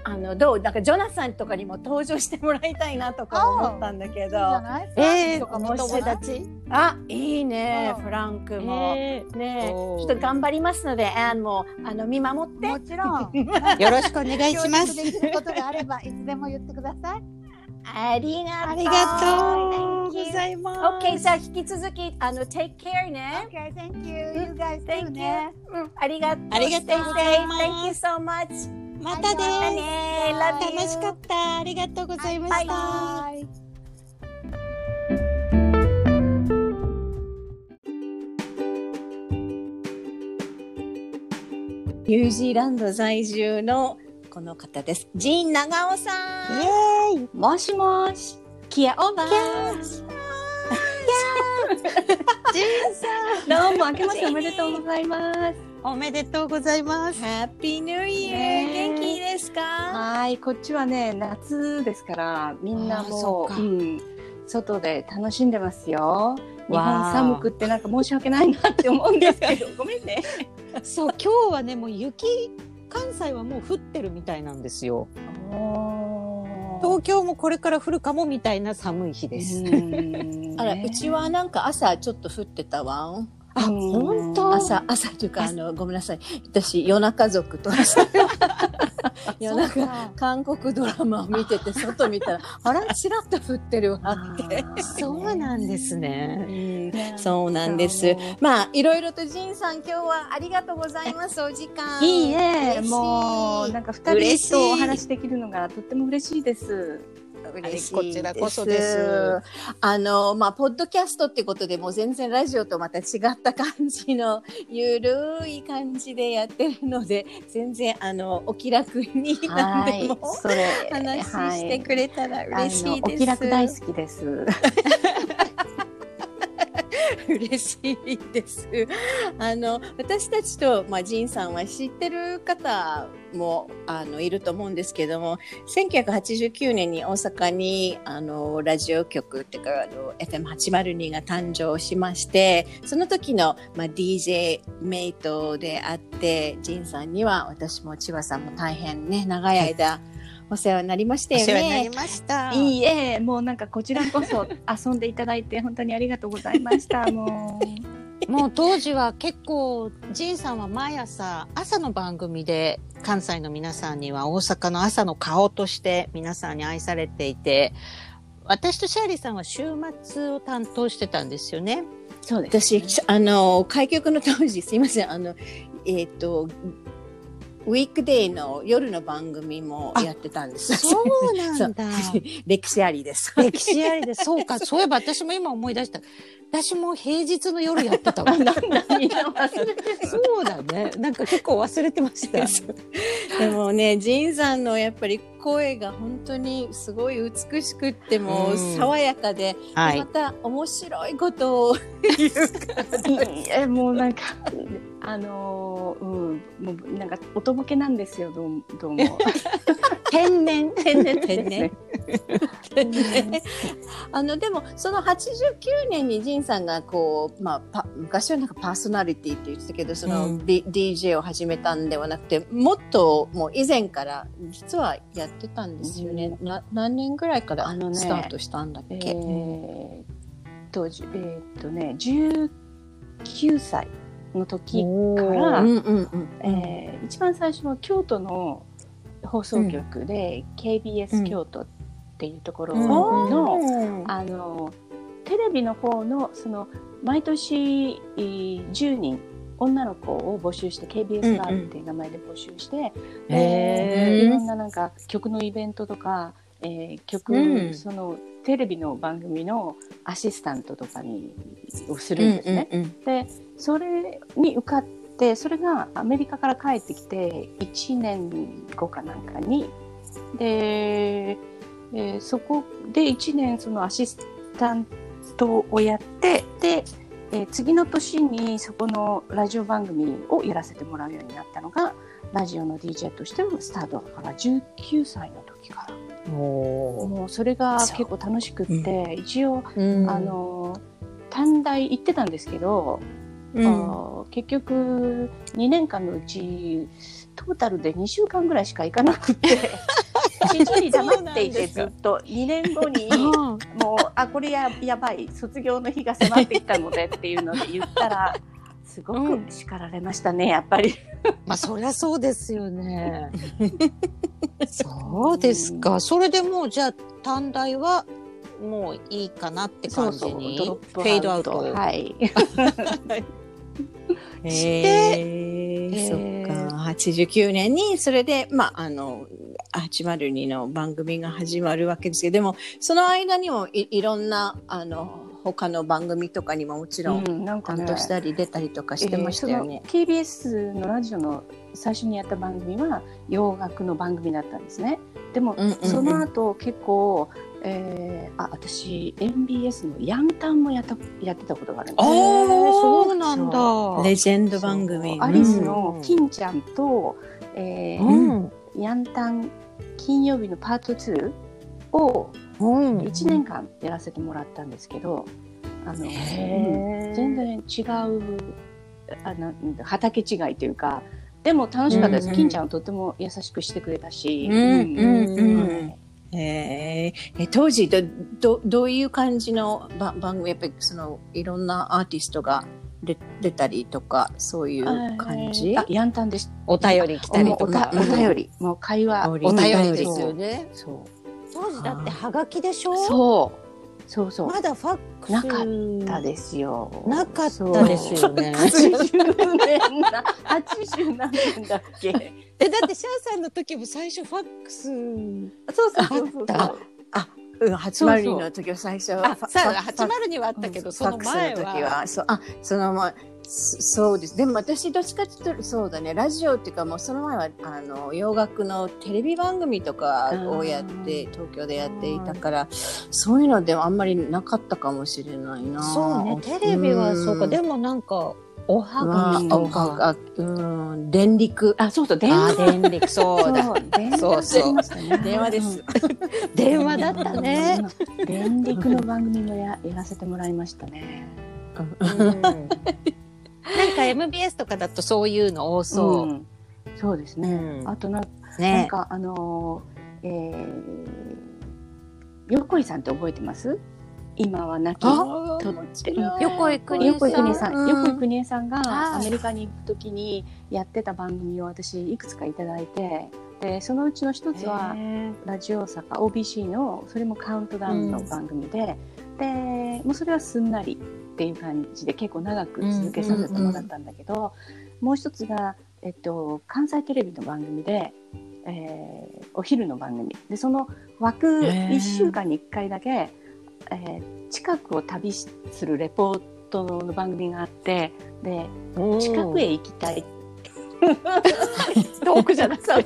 あのどうなんかジョナサンとかにも登場してもらいたいなとか思ったんだけど。ない？えー、あいいねうん。フランクも。えー。ちょっと頑張りますので、アンもあの見守って。もちろん。ー よろしくお願いします。ことがあればいつでも言ってくださいありがとう。ありがとう Thank you ございます。OK、じゃあ引き続き、あの、take care ね。Okay thank you you guys Thank you. ねうん、ありがとう。ありがとうございます Thank you so much. また。ね.楽しかった。ありがとうございました。ニュージーランド在住のこの方です。ジーン長尾さん。イエーイ。もしもし。キアオーバー。ジンさどうも、明けましておめでとうございます。ん。おめでとうございます。Happy New Year! ね元気ですか？はい、こっちはね、夏ですから、みんなもう、そうん、外で楽しんでますよ。日わ本ー寒くってなんか申し訳ないなって思うんですけど、ごめんね。そう、今日はね、もう雪、関西はもう降ってるみたいなんですよ。東京もこれから降るかもみたいな寒い日です。あら、うちはなんか朝ちょっと降ってたわ。あ、本当？朝、朝というか、あの、ごめんなさい。私、夜中族と 夜そう中、か韓国ドラマを見てて、外見たら、あら、ちらっと降ってるわって。そうなんですね。うんそうなんです。まあ、いろいろとジンさん、今日はありがとうございます。お時間。いいえ、もう、なんか二人とお話できるのがとっても嬉しいです。嬉しいこちらこそです。あの、まあ、ポッドキャストってことでもう全然ラジオとまた違った感じのゆるい感じでやってるので、全然あの、お気楽に何でも、それ、話してくれたら嬉しいです。あのお気楽大好きです。嬉しいです。あの私たちとまあジンさんは知ってる方もあのいると思うんですけども、1989年に大阪にあのラジオ局っていうかあの FM802 が誕生しまして、その時のまあ DJ メイトであって、ジンさんには私も千葉さんも大変ね長い間お世話になりましたよね。ました。いいえ、もうなんかこちらこそ 遊んでいただいて本当にありがとうございました。もう。もう当時は結構、ジンさんは毎朝、朝の番組で関西の皆さんには大阪の朝の顔として皆さんに愛されていて、私とシャーリーさんは週末を担当してたんですよね。そうです、私、あの、開局の当時、すいません、あの、えっ、と、ウィークデーの夜の番組もやってたんです。そうなんだ。歴史ありです。歴史ありで、そうか、そういえば私も今思い出した。私も平日の夜やってたわ。そうだね。なんか結構忘れてました。でもね、ジンさんのやっぱり声が本当にすごい美しくってもうん爽やかで、はいま。た面白いことを言うから。いいえ、もうなんか、あのーうん、もうなんかおとぼけなんですよ、どうどうも。天然。天然 天然。あのでもその89年にジンさんがこう、まあ、パ昔はなんかパーソナリティって言ってたけどその、うん D- DJ を始めたんではなくてもっともう以前から実はやってたんですよね、な何年ぐらいからあのねスタートしたんだっけ、えー、当時、えーっとね、19歳の時から、うんうんうんえー一番最初は京都の放送局で、KBS 京都っていうところの、うん。あのテレビの方のその毎年えー10人女の子を募集して KBS ガールっていう名前で募集して、へー。でいろんななんか曲のイベントとか、えー曲、うん。そのテレビの番組のアシスタントとかにをするんですね。うんうん。でそれに受かってそれがアメリカから帰ってきて1年後かなんかに。でえーそこで1年そのアシスタントをやってで、えー次の年にそこのラジオ番組をやらせてもらうようになったのがラジオの DJ としてのスタートだから19歳の時から。おもうそれが結構楽しくって、一応、ーあ、の短大行ってたんですけど、うん結局2年間のうちトータルで2週間ぐらいしか行かなくて 一日に黙っていてずっと2年後にもうあこれややばい卒業の日が迫ってきたのでっていうので言ったらすごく叱られましたねやっぱり。まあ、そりゃそうですよね。そうですか。それでもう、じゃあ、短大は、もういいかなって感じに、ドロップフェードアウト。はい。してそっか89年にそれでまああの802の番組が始まるわけですけどでもその間にもいいろんなあの他の番組とかにももちろんうん、なんかね担当したり出たりとかしてましたよね。えー KBS のラジオの最初にやった番組は洋楽の番組だったんですね。でも、その後結構、えーあ私 MBS のヤンタンもやったやってたことがあるんです。あ。そうなんだ。レジェンド番組。アリスうん。の金ちゃんと、えーうん。ヤンタン金曜日のパート2をうん。1年間やらせてもらったんですけど、あの、全然違うあの畑違いというかでも楽しかったです、うん。うん金ちゃんはとても優しくしてくれたし、うん。うん。うん。はいえーえ当時どどどういう感じのば番組やっぱりそのいろんなアーティストが出出たりとかそういう感じ？あヤンタンでしお便り来たりとか。お便りもう会話おお便りですよね。そう当時だってハガキでしょそうそうそう。まだファックス。なかったですよ。なかったですよね。80年な80何年だっけえ、だってシャアさんの時も最初ファックス。そう。そう。そう。そう。あう。ん、802の時は最初あ、さあ、ファファ80にはあったけど、そのファックスの前は。時はそう。あそのまそそうです。でも私どっちかっていうとそうだね。ラジオっていうかもうその前はあの洋楽のテレビ番組とかをやって東京でやっていたからそういうのではあんまりなかったかもしれないな。そうね、テレビはそうか。でもなんか、おはまあがきとおかか。あうん。電力。あそうそう。電あ話。ー、電力、そうだ。そう。そう電話です、電話だったね。うん。電力の番組もややらせてもらいましたね。うんなんか MBS とかだとそういうの多そう。ん。そうですね。うん。あとななんね。かあのーえー、横井さんって覚えてます？今は亡き横井邦横井邦さん、うん。横井邦さんがアメリカに行くときにやってた番組を私いくつかいただいて、でそのうちの一つはラジオ大阪 OBC のそれもカウントダウンの番組で、でもうそれはすんなりっていう感じで結構長く続けさせてもらったんだけど、もう一つが、えっと、関西テレビの番組で、えーお昼の番組。でその枠へー。1週間に1回だけ、えー近くを旅するレポートの番組があってで近くへ行きたい。遠くじゃなくて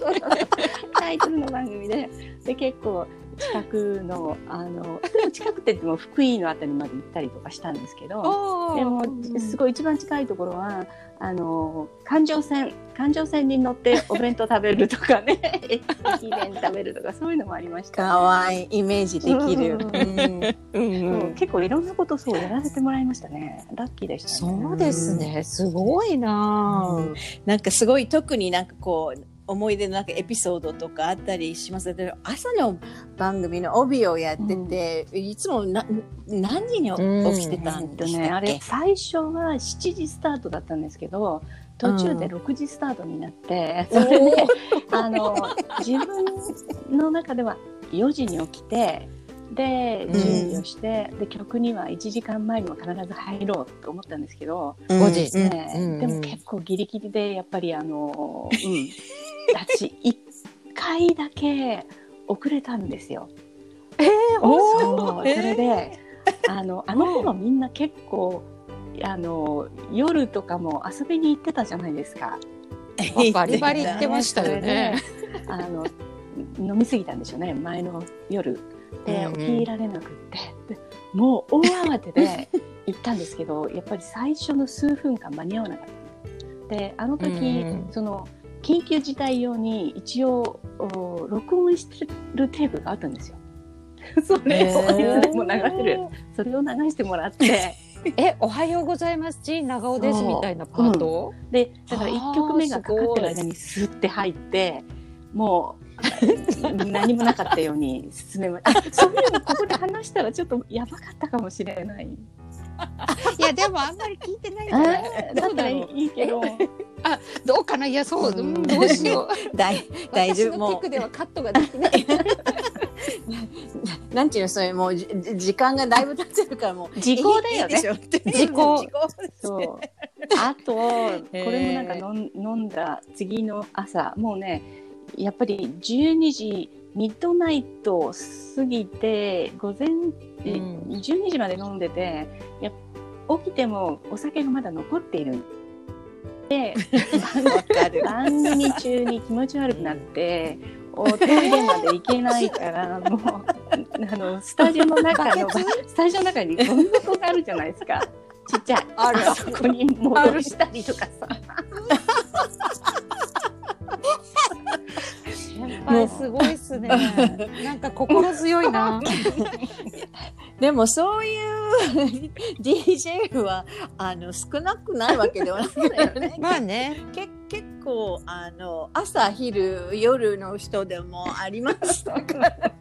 タイトルの番組で。で結構近くのあの でも近くて言っても福井のあたりまで行ったりとかしたんですけどでもすごい一番近いところはあの環状線環状線に乗ってお弁当食べるとかね駅弁食べるとかそういうのもありました。かわいいイメージできる、結構いろんなことそうやらせてもらいましたね。ラッキーでしたね。そうですね。すごいなぁなんかすごい特になんかこう思い出のなんかエピソードとかあったりします？で朝の番組の帯をやってて、いつもな何時にうん。起きてたえっとんでしたっけ、ね、あれ最初は7時スタートだったんですけど途中で6時スタートになって、それであの自分の中では4時に起きてでうん。準備をして、で曲には1時間前には必ず入ろうと思ったんですけど、うん。5時ねうん。でも結構ギリギリでやっぱりあの、うん、私1回だけ遅れたんですよ。えそうそえーれであのあの頃みんな結構あの夜とかも遊びに行ってたじゃないですか。バリバリ言ってましたよね。あの飲みすぎたんでしょうね。前の夜で起きられなくって。でもう大慌てで行ったんですけどやっぱり最初の数分間間に合わなかった。であの時、うん。その緊急事態用に一応お録音してるテープがあったんですよ。それをいつでも流せるそれを流してもらってえ、おはようございます。ジーン長尾ですみたいなパート、でだから1曲目がかかってる間にスッて入ってもう 何もなかったように進めまあそういうのここで話したらちょっとやばかったかもしれない。いや、でもあんまり聞いてないかあら。ーだったらいいけど。ど。うかな？いや、そう、うん。うんどうしよう。大大丈夫。も私のテクではカットができない。うなんていうのそれもうじ時間がだいぶ経ってるからもう時効だよね。時効。時効。そう。あとこれもなんか飲ん飲んだ次の朝。もうねやっぱり12時ミッドナイトを過ぎて午前、えうん。12時まで飲んでてや起きてもお酒がまだ残っている。で番組中に気持ち悪くなっておトイレまで行けないからもうあのスタジオの中のスタジオの中にゴミ箱があるじゃないですか。ちっちゃい。ある。あそこに戻したりとかさ 先輩すごいっすね。なんか心強いな。でもそういう DJ はあの少なくないわけではないよね まあね。け結構あの朝昼夜の人でもありましたから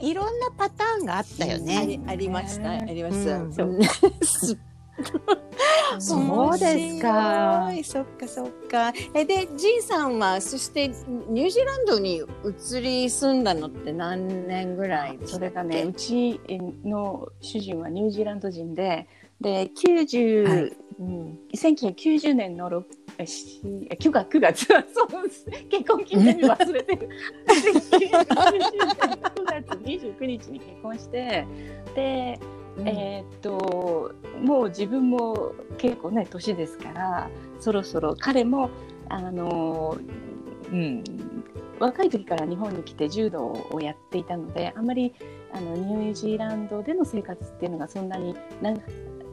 いろんなパターンがあったよあね。りありましたありました、うん そうですかそっかそっか。えでジンさんはそしてニュージーランドに移り住んだのって何年ぐらいそれがねうちの主人はニュージーランド人でで90、はい。うん、1990年の6えしえ9月9月。結婚記念日忘れてる。1990年の9月29日に結婚してでえーっともう自分も結構ね年ですからそろそろ彼もあの、うん、若い時から日本に来て柔道をやっていたのであまりあのニュージーランドでの生活っていうのがそんなにな,、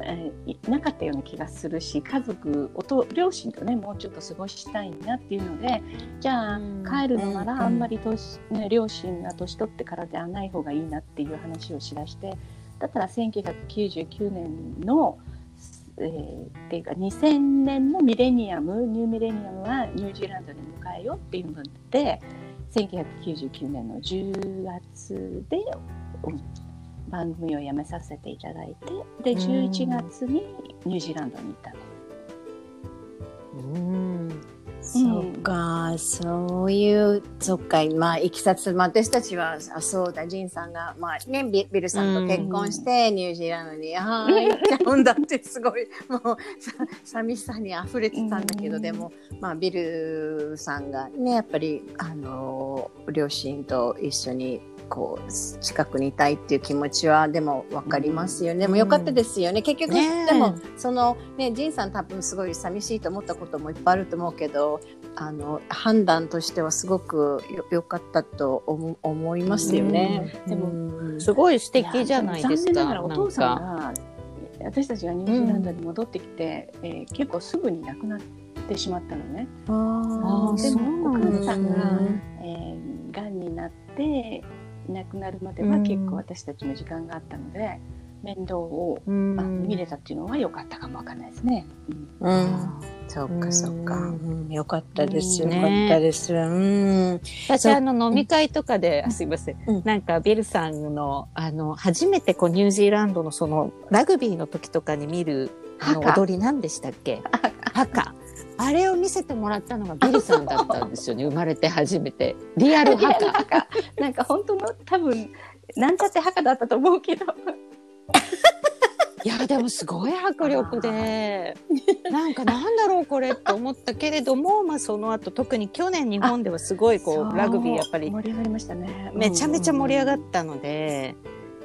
えなかったような気がするし家族おと両親とねもうちょっと過ごしたいなっていうのでじゃあうん。帰るのなうんらあんまり年、ね、両親が年取ってからではない方がいいなっていう話をしだしてだったら1999年の、えーっていうか2000年のミレニアムニューミレニアムはニュージーランドに迎えようっていうので1999年の10月で、うん番組を辞めさせていただいてでうん11月にニュージーランドに行ったの。うん。そっか、そういう、そっか、まあ、いきさつ、まあ、私たちは、あそうだ、ジンさんが、まあ、ね、ビビルさんと結婚して、ニュージーランドに、ああ、行っちゃうんだって、すごい、もう、さ、寂しさに溢れてたんだけど、うん。でも、まあ、ビルさんがね、やっぱり、あの、両親と一緒に、こう、近くにいたいっていう気持ちは、でも、わかりますよね。でも、よかったですよね。結局、ねえでも、そのね、ジンさん多分すごい寂しいと思ったこともいっぱいあると思うけど、あの判断としてはすごくよ良かったと思思いますよね。でもうんすごい素敵じゃないですか。残念ながらお父さんが私たちがニュージーランドに戻ってきて、えー結構すぐに亡くなってしまったのね。ああーでもお母さんが、えー、がんになって亡くなるまでは結構私たちも時間があったので、面倒を、うん。まあ、見れたっていうのは良かったかもわかんないですね。うん。うん、そうかそうか、ううん、よかったです、うんよかったです。うん、私あの飲み会とかで、あすいません、うん。なんかビルさんのあの初めてこうニュージーランドのそのラグビーの時とかに見るあのハカ。踊り何でしたっけ？ハカあれを見せてもらったのがビルさんだったんですよね 生まれて初めてリアルハカ なんか本当の多分なんちゃって墓だったと思うけど。いやでもすごい迫力で なんかなんだろうこれって思ったけれども、まあ、その後特に去年日本ではすごいこうラグビーやっぱり盛り上がりましたね。めちゃめちゃ盛り上がったので、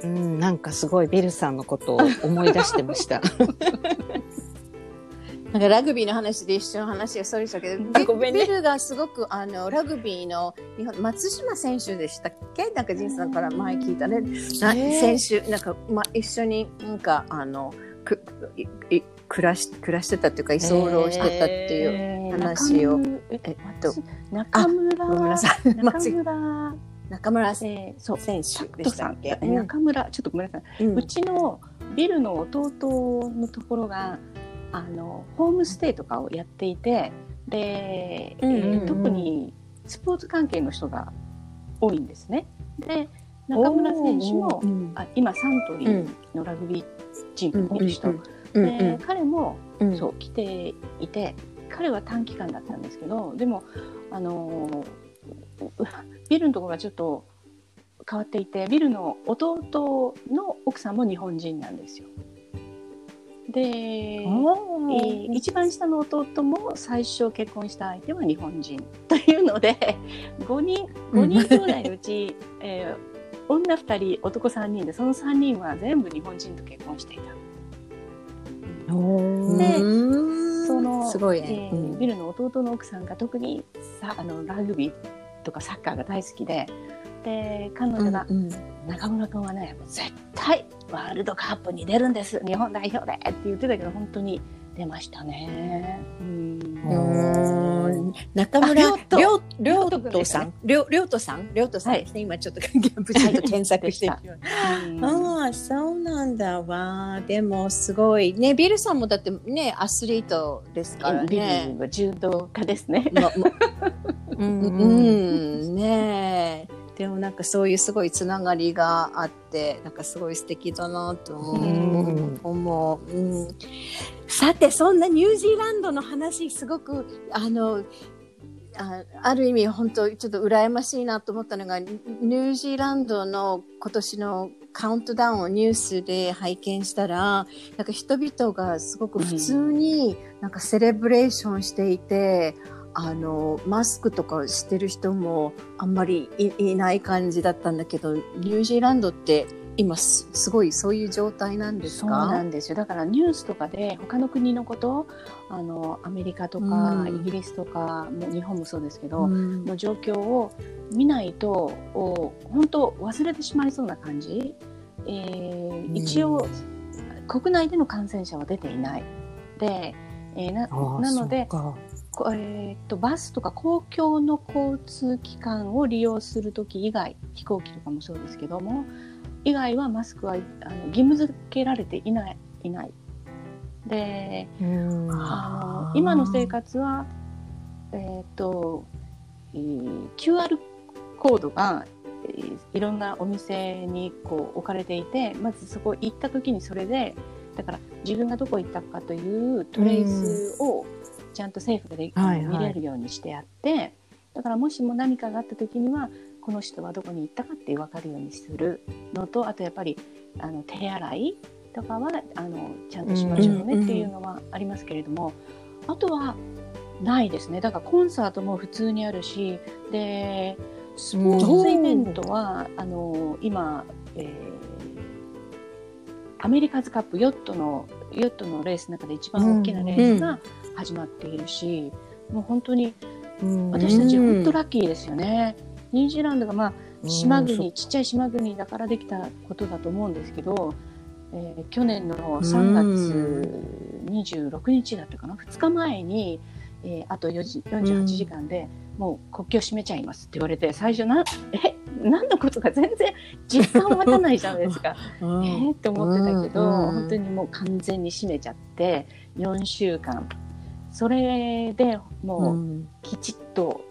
うん、なんかすごいビルさんのことを思い出してました。なんかラグビーの話で一緒の話がそれしたけど、ビごめんね。ビルがすごくあのラグビーの日本松島選手でしたっけ？なんかジンさんから前聞いたね、な選手なんか、ま、一緒になんかあのくいい暮らし暮らしてたっていうか居候してたっていう、えー。話を。中村ええっと中村。ごめんなさい。中村。中村選えーそう手でしたっけ、ん中村ちょっとごめんなさい、うん。うちのビルの弟のところがあのホームステイとかをやっていてで、うんうんうんえー特にスポーツ関係の人が多いんですね。で中村選手もうんあ今サントリーのラグビーチームにいる人、で彼もうんそう来ていて彼は短期間だったんですけどでもあのビルのところがちょっと変わっていてビルの弟の奥さんも日本人なんですよ。で、えー一番下の弟も最初結婚した相手は日本人というので 5人5人兄弟のうち、えー女2人男3人でその3人は全部日本人と結婚していた。でうんそのすごいえね、ーうん。ビルの弟の奥さんが特にさあのラグビーとかサッカーが大好きでで彼女が、うん中村君はね絶対ワールドカップに出るんです。日本代表で。って言ってたけど本当に出ましたね。うん。うん中村ありりょょうりょうりょうとくん？とさん。りょうりょうとさん？りょうとさんですね。今ちょっとブチッと検索して。はうん。ああそうなんだ。わでもすごい。ねビルさんもだってねアスリートですからビねルは柔道家ですね。まま うん。ううんん。ねえでもなんかそういうすごいつながりがあってなんかすごい素敵だなと思う。うん思う、ん、さてそんなニュージーランドの話すごくあのあある意味本当ちょっと羨ましいなと思ったのがニュージーランドの今年のカウントダウンをニュースで拝見したらなんか人々がすごく普通になんかセレブレーションしていて、あのマスクとかしてる人もあんまりいいない感じだったんだけどニュージーランドって今すすごいそういう状態なんですそうかなんです。よだからニュースとかで他の国のことあのアメリカとか、うん。イギリスとかもう日本もそうですけど、うん。の状況を見ないとお本当忘れてしまいそうな感じ、えーうん。一応国内での感染者は出ていない。で、えーななのでえーっとバスとか公共の交通機関を利用する時以外飛行機とかもそうですけども以外はマスクはあの義務付けられていないいない。であの今の生活は、えーっとえー QR コードが、えーいろんなお店にこう置かれていてまずそこ行った時にそれでだから自分がどこ行ったかというトレースをちゃんと政府で、はいはい。見れるようにしてあってだからもしも何かがあった時にはこの人はどこに行ったかって分かるようにするのとあとやっぱりあの手洗いとかはあのちゃんとしましょうねっていうのはありますけれども、あとはないですね。だからコンサートも普通にあるしでスポーツイベントは、あの今、えーアメリカズカップヨットのヨットのレースの中で一番大きなレースが始まっているし、もう本当に私たちうん本当ラッキーですよね。ニュージーランドがまあうん島国、ちっちゃい島国だからできたことだと思うんですけど、えー去年の3月26日だったかな、2日前に、えーあと4時48時間でもう国境閉めちゃいますって言われて、最初な、え、何のことか全然実感わかんないじゃないですか。えー？って思ってたけど、本当にもう完全に閉めちゃって、4週間。それでもう、きちっと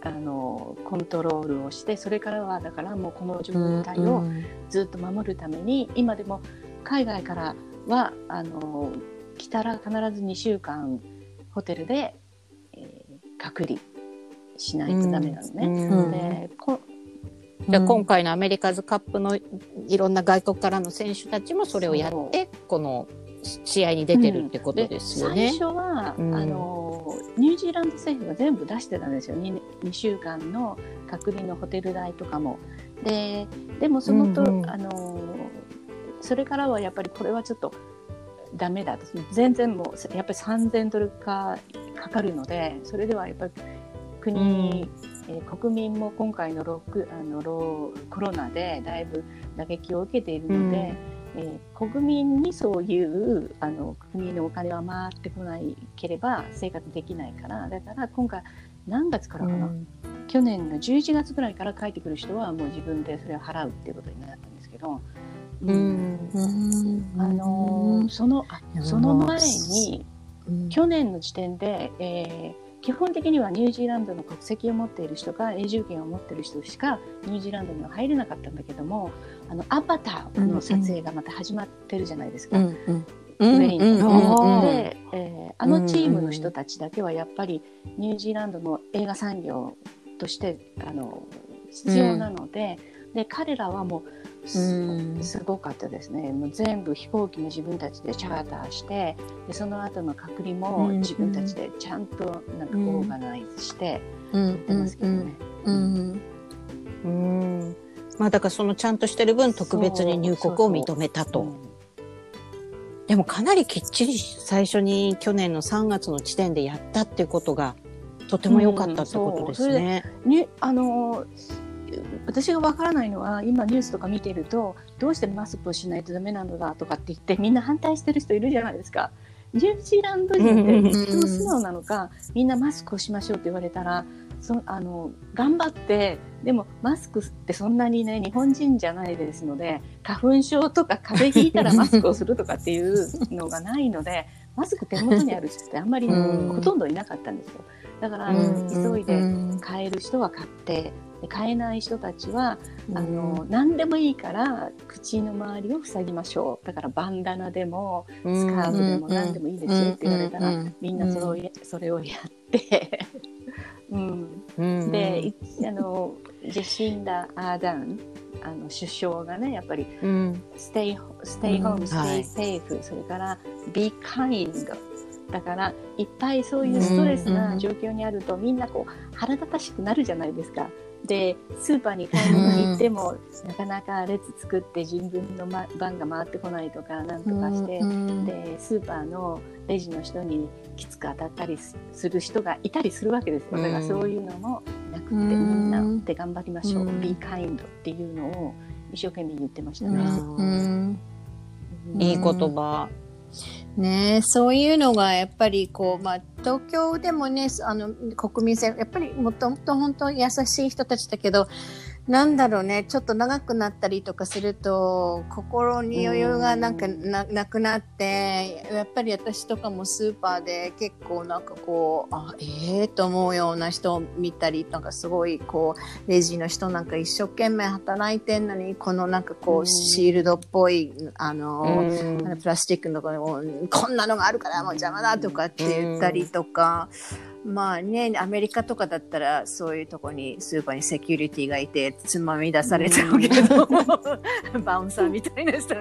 あのコントロールをしてそれからはだからもうこの状態をずっと守るために、今でも海外からはあの来たら必ず2週間ホテルで、えー隔離しないとダメなのね。うんでこじゃあ今回のアメリカズカップのいろんな外国からの選手たちもそれをやってこの試合に出てるってことですよね。最初は、うん。あのニュージーランド政府が全部出してたんですよ。2, 2週間の隔離のホテル代とかも。ででもそのと、うんうん。あのそれからはやっぱりこれはちょっとダメだ。と全然もうやっぱり3000ドルかかかるのでそれではやっぱり国、えー国民も今回のロックあのローコロナでだいぶ打撃を受けているので、えー国民にそういうあの国のお金は回ってこないければ生活できないからだから今回何月からかな、去年の11月ぐらいから帰ってくる人はもう自分でそれを払うっていうことになったんですけど、うん。あのーそのその前に去年の時点で、えー基本的にはニュージーランドの国籍を持っている人か永住権を持っている人しかニュージーランドには入れなかったんだけどもあのアバターの撮影がまた始まってるじゃないですか。うんうん。上に、うんうん。うん。で、えーあのチームの人たちだけはやっぱりニュージーランドの映画産業としてあの必要なので,、で彼らはもうす,、うん。すごかったですね。もう全部飛行機も自分たちでチャーターしてでその後の隔離もうん自分たちでちゃんとなんかうん。オーガナイズしてうんやってますけどね。うん。うんまあだからそのちゃんとしてる分特別に入国を認めたと。うんでもかなりきっちり最初に去年の3月の時点でやったっていうことがとても良かったってことですね。にあの私がわからないのは今ニュースとか見てるとどうしてマスクをしないとダメなのだとかって言ってみんな反対してる人いるじゃないですか。ニュージーランド人ってうん人素直なのかみんなマスクをしましょうって言われたらそあの頑張ってでもマスクってそんなにね日本人じゃないですので花粉症とか風邪ひいたらマスクをするとかっていうのがないのでマスク手元にある人ってあんまりうん。ほとんどいなかったんですよ。だからうん。急いでうん。買える人は買ってで買えない人たちは、あの何でもいいから口の周りを塞ぎましょう。だからバンダナでもスカーフでも何でもいいですよって言われたら、うん。みんなそれをやそれをやって、うん、うん。で、いあのジェシンダ・アーダンあの首相がねやっぱりうん。 stay stay home、うん。 stay はい。 safe、それから be kind だからいっぱいそういうストレスな状況にあると、みんなこう腹立たしくなるじゃないですか。でスーパーに買い物に行っても、なかなか列作って自分の、ま、番が回ってこないとかなんとかして、うんでスーパーのレジの人にきつく当たったりすする人がいたりするわけですよ。だからそういうのもなくて、うんみんなで頑張りましょう、うん。Be kind っていうのを一生懸命言ってましたうね。ん。いい言葉。ね。そういうのがやっぱりこう、まあ、東京でもねあの国民性やっぱりもともと本当に優しい人たちだけどなんだろうね。ちょっと長くなったりとかすると心に余裕がなんかななくなってやっぱり私とかもスーパーで結構なんかこうあええと思うような人を見たりなんかすごいこうレジの人なんか一生懸命働いてんのにこのなんかこううん。シールドっぽいあの、プラスチックのとこんなのがあるからもう邪魔だとかって言ったりとか、まあねアメリカとかだったらそういうとこにスーパーにセキュリティがいてつまみ出されちゃうけど、バウンサーみたいな人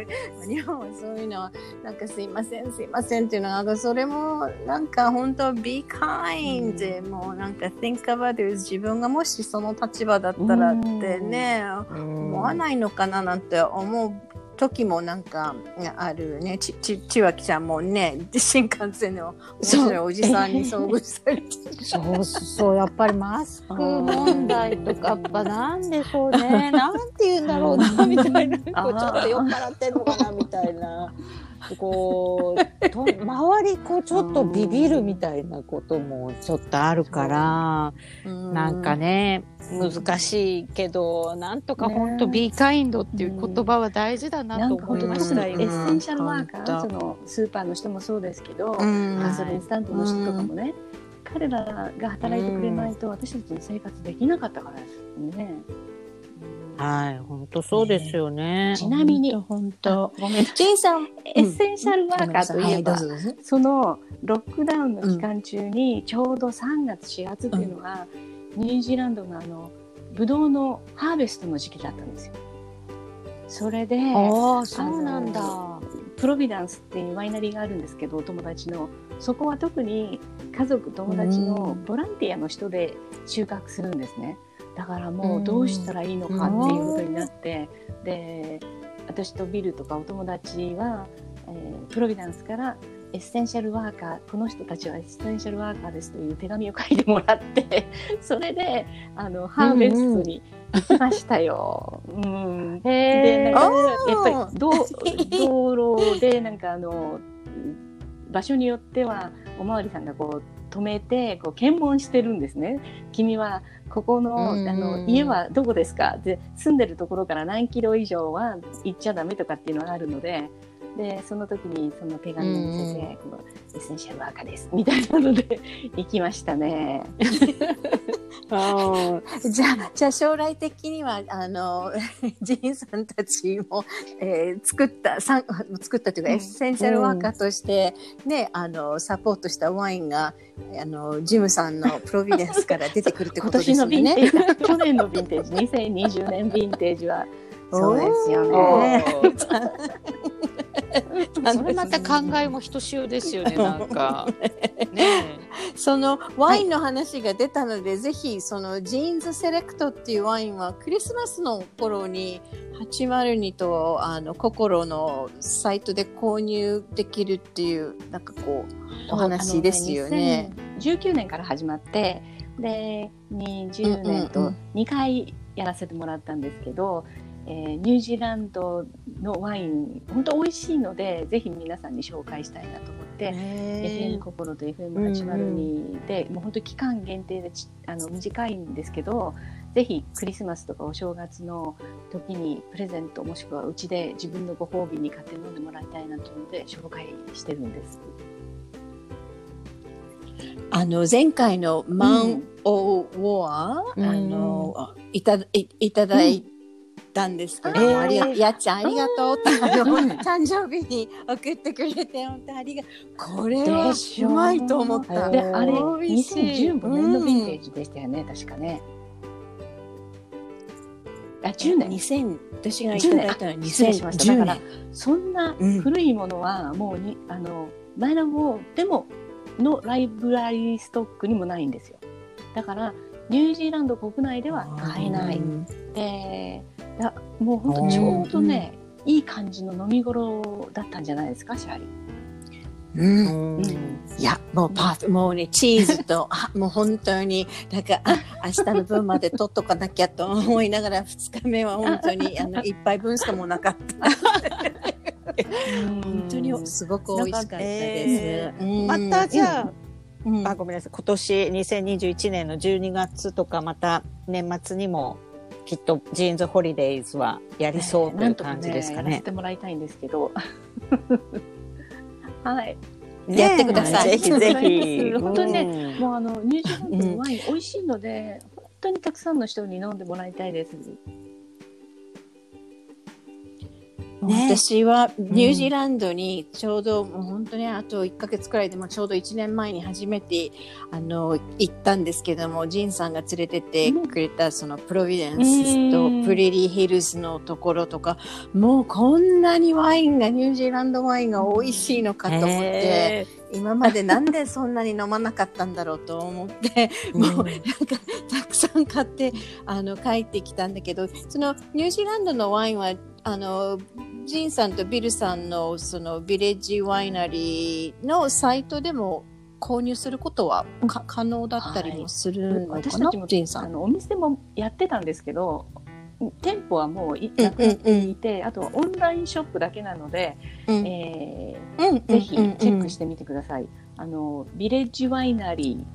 日本はそういうのはなんかすいませんすいませんっていうのがなんかそれもなんか本当 be kind でもうなんか think of others 自分がもしその立場だったらってね、思わないのかななんて思う時もなんかあるね。ち、ち、ちわきちゃんもね、新幹線の面おじさんに遭遇したりして。そうそう、やっぱりマスク問題とか、やっぱなんでしょうね。なんて言うんだろうな、みたいな。こうちょっと酔っ払ってんのかな、みたいな。こう、と周り、こう、ちょっとビビるみたいなこともちょっとあるから、なんかね、難しいけど、なんとか本当、ね。ビーカインドっていう言葉は大事だなと思いましたエよ。ッセンシャルワーカー、うんそのスーパーの人もそうですけど、うん。ガソリンスタンドの人とかもね、彼らが働いてくれないと私たちの生活できなかったからですね。はい、本当そうですよね。ちなみに本当。ごめんジェイさん、エッセンシャルワーカーといえば。そのロックダウンの期間中にちょうど3月4月っていうのが、ニュージーランドのあのブドウのハーベストの時期だったんですよ。それでああ、そうなんだ。プロビダンスっていうワイナリーがあるんですけどお友達のそこは特に家族友達のボランティアの人で収穫するんですねだからもうどうしたらいいのかっていうことになってで私とビルとかお友達はえープロビダンスからエッセンシャルワーカーこの人たちはエッセンシャルワーカーですという手紙を書いてもらって それであのハーベストに行きましたよ。うんでなんかやっぱり道 道路でなんかあの場所によってはおまわりさんがこう止めてこう検問してるんですね。君はここの,、うんうんあの家はどこですか？で住んでるところから何キロ以上は行っちゃダメとかっていうのがあるので。でその時にその手紙を見せて、うんこのエッセンシャルワーカーですみたいなので 行きましたね。じゃあ、じゃあ将来的には、あの、ジーンさんたちも、えー作った、さん作ったというか、うん。エッセンシャルワーカーとして、ね、あの、サポートしたワインが、あの、ジムさんのプロビデンスから出てくるって今ことですよ年のヴィンテね。ージ、去年のヴィンテージ、2020年ヴィンテージは、そうですよね。それまた考えもひとしおですよね、なんか。ねそのワインの話が出たので、ぜひそのジーンズセレクトっていうワインはクリスマスの頃に802とあの心のサイトで購入できるっていうなんかこうお話ですよね。ね。2019年から始まって、で、20年とうんうんうん2回やらせてもらったんですけど、えーニュージーランドのワイン、本当美味しいので、ぜひ皆さんに紹介したいなと思って、FM 心と FM802 で、もう本当期間限定でちあの短いんですけどぜひクリスマスとかお正月の時にプレゼントもしくはうちで自分のご褒美に買って飲んでもらいたいなと思って紹介してるんです。あの前回のマン・オ・ウォア、うん。あのいたいいただいたんですけども、うんありがえーやっちゃんありがとうってあの誕生日に送ってくれて本当ありがこれはうまいと思った。であれ美味しい。2015年のヴィンテージでしたよね、確かね。あ10年。2000私がいただいたのは失礼しました。2010だから年。そんなうん。古いものはもうに、あのマイナボーでものライブラリーストックにもないんですよ。だからニュージーランド国内では買えない。でだもう本当ちょうどね、いい感じの飲み頃だったんじゃないですかシャーリー。うん。うん。いやもうパーもうねチーズと あもう本当になんかあ明日の分まで取っとかなきゃと思いながら2日目は本当にあ。の一杯分しかもうなかった。本当にすごく美味しかったです。うん。またじゃあ、うん。あごめんなさい。今年2021年の12月とかまた年末にもきっとジーンズホリデイズはやりそうという感じですかねやらせ。てもらいたいんですけど。はい。やってください。ぜひぜひ。本当にねねもうあのニュージーランドのワイン美味しいので、本当にたくさんの人に飲んでもらいたいです。ね。私はニュージーランドにちょうど、もう本当にあと1ヶ月くらいでもちょうど1年前に初めてあの行ったんですけどもジンさんが連れてってくれたそのプロビデンスとうんプレリーヒルズのところとかもうこんなにワインがニュージーランドワインが美味しいのかと思って、今までなんでそんなに飲まなかったんだろうと思ってもうなんかたくさん買ってあの帰ってきたんだけどそのニュージーランドのワインはあのジンさんとビルさんのそのビレッジワイナリーのサイトでも購入することはか可能だったりもするのかな、私たちもジンさん。あのお店もやってたんですけど、店舗はもういなくなっていて、あとはオンラインショップだけなので、うん。えうんーぜひチェックししてみてください。あのビレッジワイナリ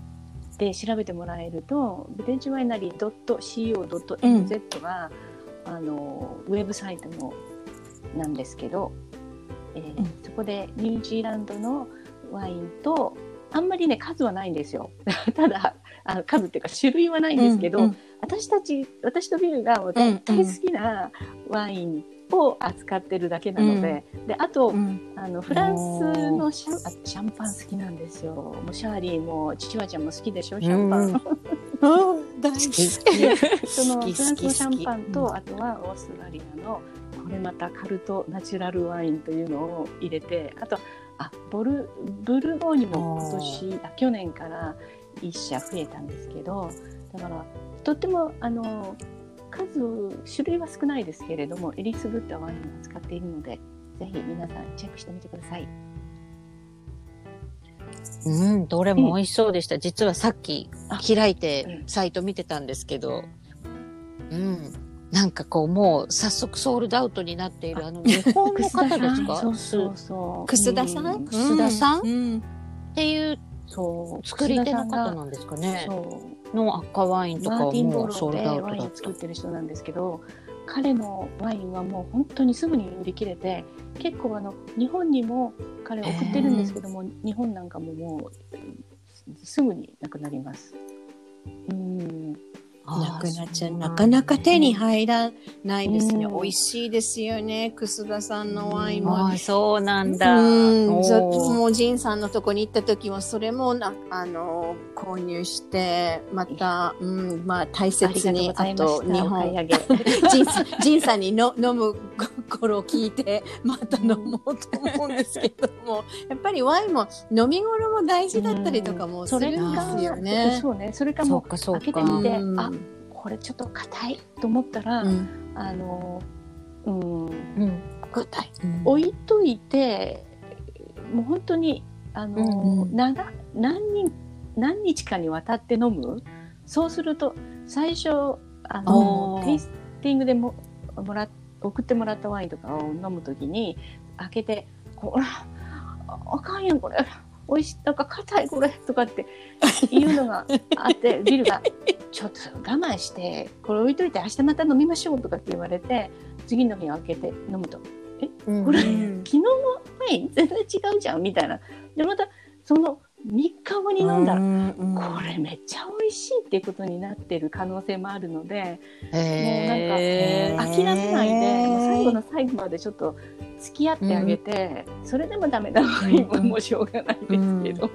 ーで調べてもらえると、ビレッジワイナリー .co.nz が、あのウェブサイトのなんですけど、えーうん。そこでニュージーランドのワインとあんまりね数はないんですよ。ただあの数っていうか種類はないんですけど、うんうん私たち私とビルが大体好きなワインを扱ってるだけなので、であと、うん。あのフランスのシャシャンパン好きなんですよ。もうシャーリーもチワちゃんも好きでしょシャンパン。うんうん大好き。そのフランスのシャンパンと、あとはオーストラリアのこれまたカルトナチュラルワインというのを入れてあとあボルブルゴーニュも今年あ去年から一社増えたんですけどだからとってもあの数種類は少ないですけれどもエリスブッタワインを使っているのでぜひ皆さんチェックしてみてください。うん、どれも美味しそうでした。実はさっきあ開いうてんサイト見てたんですけど、うん。なんかこう、もう早速ソールドアウトになっている、あの、日本の方ですか？そうそうそう。楠田さんうん楠田さん？うんっていうそう。作り手の方なんですかね。そう。の赤ワインとかはマーティン・ボもうソールドアウトだったワイン作っ。てる人なんですけど彼のワインはもう本当にすぐに売り切れて結構あの日本にも彼は送ってるんですけども、日本なんかももうすぐになくなります。うんなくなっちゃう。あーなかなか手に入らないですね。うん美味しいですよね。楠田さんのワインも。あーそうなんだ。うん、ずっとおーもうジンさんのとこに行った時もそれもなあの購入してまた、うん、まあ大切にあ。と日本上げ。ジンさんにの飲む頃を聞いてまた飲もうと思うんですけどもやっぱりワインも飲み頃も大事だったりとかもするんかですよね。そうね。それかそもううかそうか。開けてみて、うんあこれちょっと硬いと思ったら、うん。あのうん。うん。硬い置いといてもう本当にあの、うん何人何日かにわたって飲む？そうすると最初あのテイスティングでももら送ってもらったワインとかを飲むときに開けて「これああかんやんこれ。美味しいなんか硬いこれ」とかっていうのがあってビルが「ちょっと我慢してこれ置いといて明日また飲みましょう」とかって言われて次の日開けて飲むと。うん。これ、うん。昨日のワイン全然違うじゃんみたいな。でまたその3日後に飲んだら、これめっちゃ美味しいっていうことになってる可能性もあるので、へー。諦めないでもう最後の最後までちょっと付き合ってあげて、それでもダメなワインはもうしょうがないですけど。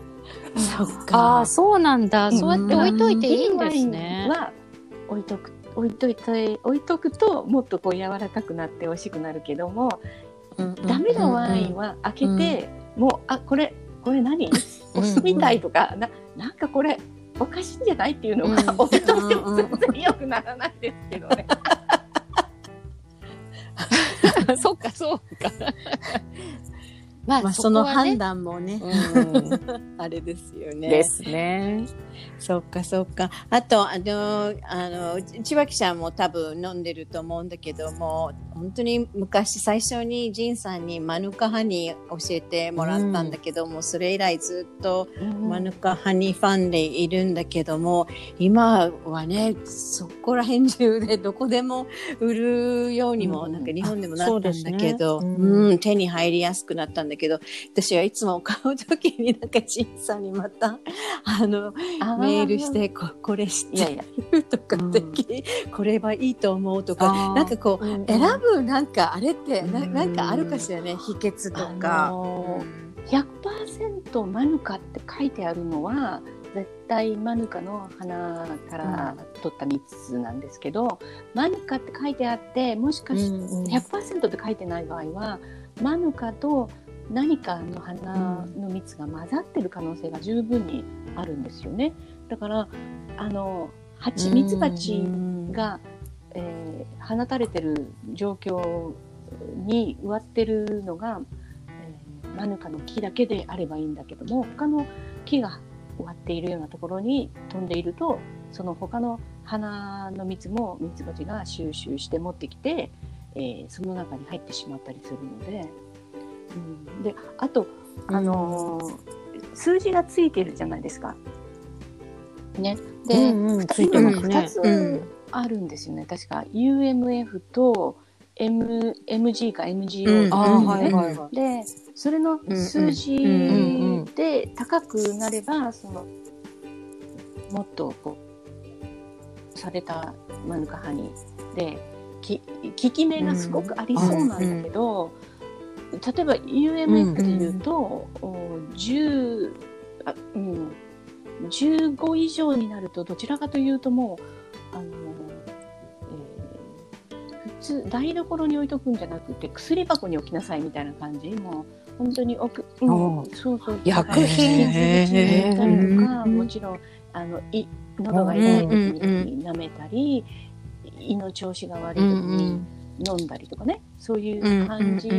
そっあかあ、そうなんだ。うんそうやって置いといていいんですね。は置いとく置いといて置いとくともっとこう柔らかくなって美味しくなるけども、ダメなワインは開けて、もうあこれこれ何？お酢みたいとか、ななんかこれおかしいんじゃないっていうのは、うん置いといても全然良くならないですけどね。そっか、そうか。ままあその判断もね。うん。あれですよね。ですね。そっかそっか。あと、あの、あの、千葉記者も多分飲んでると思うんだけども、本当に昔最初にジンさんにマヌカハニー教えてもらったんだけども、それ以来ずっとマヌカハニーファンでいるんだけども、今はね、そこら辺中でどこでも売るようにも、うん。なんか日本でもなったんだけど、うん。うん、手に入りやすくなったんだけど、私はいつも買うときになんかジンさんにまた、あの、メールして、ここれ知っていやいや、るとかって、これはいいと思うとか、あー。なんかこう、うん選ぶなんかあれってな、うん。なんかあるかしらね、秘訣とか。あの100%マヌカって書いてあるのは絶対マヌカの花から取った蜜なんですけど、マヌカって書いてあってもしかしてうんうん。100%って書いてない場合はマヌカと何かの花の蜜が混ざってる可能性が十分にあるんですよね。だからあの蜂蜜蜂が、えー放たれてる状況に植わってるのが、えーマヌカの木だけであればいいんだけども他の木が植わっているようなところに飛んでいるとその他の花の蜜もミツバチが収集して持ってきて、えーその中に入ってしまったりするので、うん、であと、あのー数字がついてるじゃないですか。ね、で、うんうんついてますね。2つあるんですよね、確か UMF と M MG か MGO はい。でそれの数字うんうんで高くなればそのもっとこうされたマヌカハニーでき効き目がすごくありそうなんだけど、例えば UMF で言うと、お10あ、うん、15以上になるとどちらかというともうあの、えー普通台所に置いとくんじゃなくて薬箱に置きなさいみたいな感じ。もう本当に置く、うんおそうそう。薬品へーたりとか、うん。もちろんあのい喉が痛い時に舐めたり、胃の調子が悪い時に飲んだりとかねそういう感じ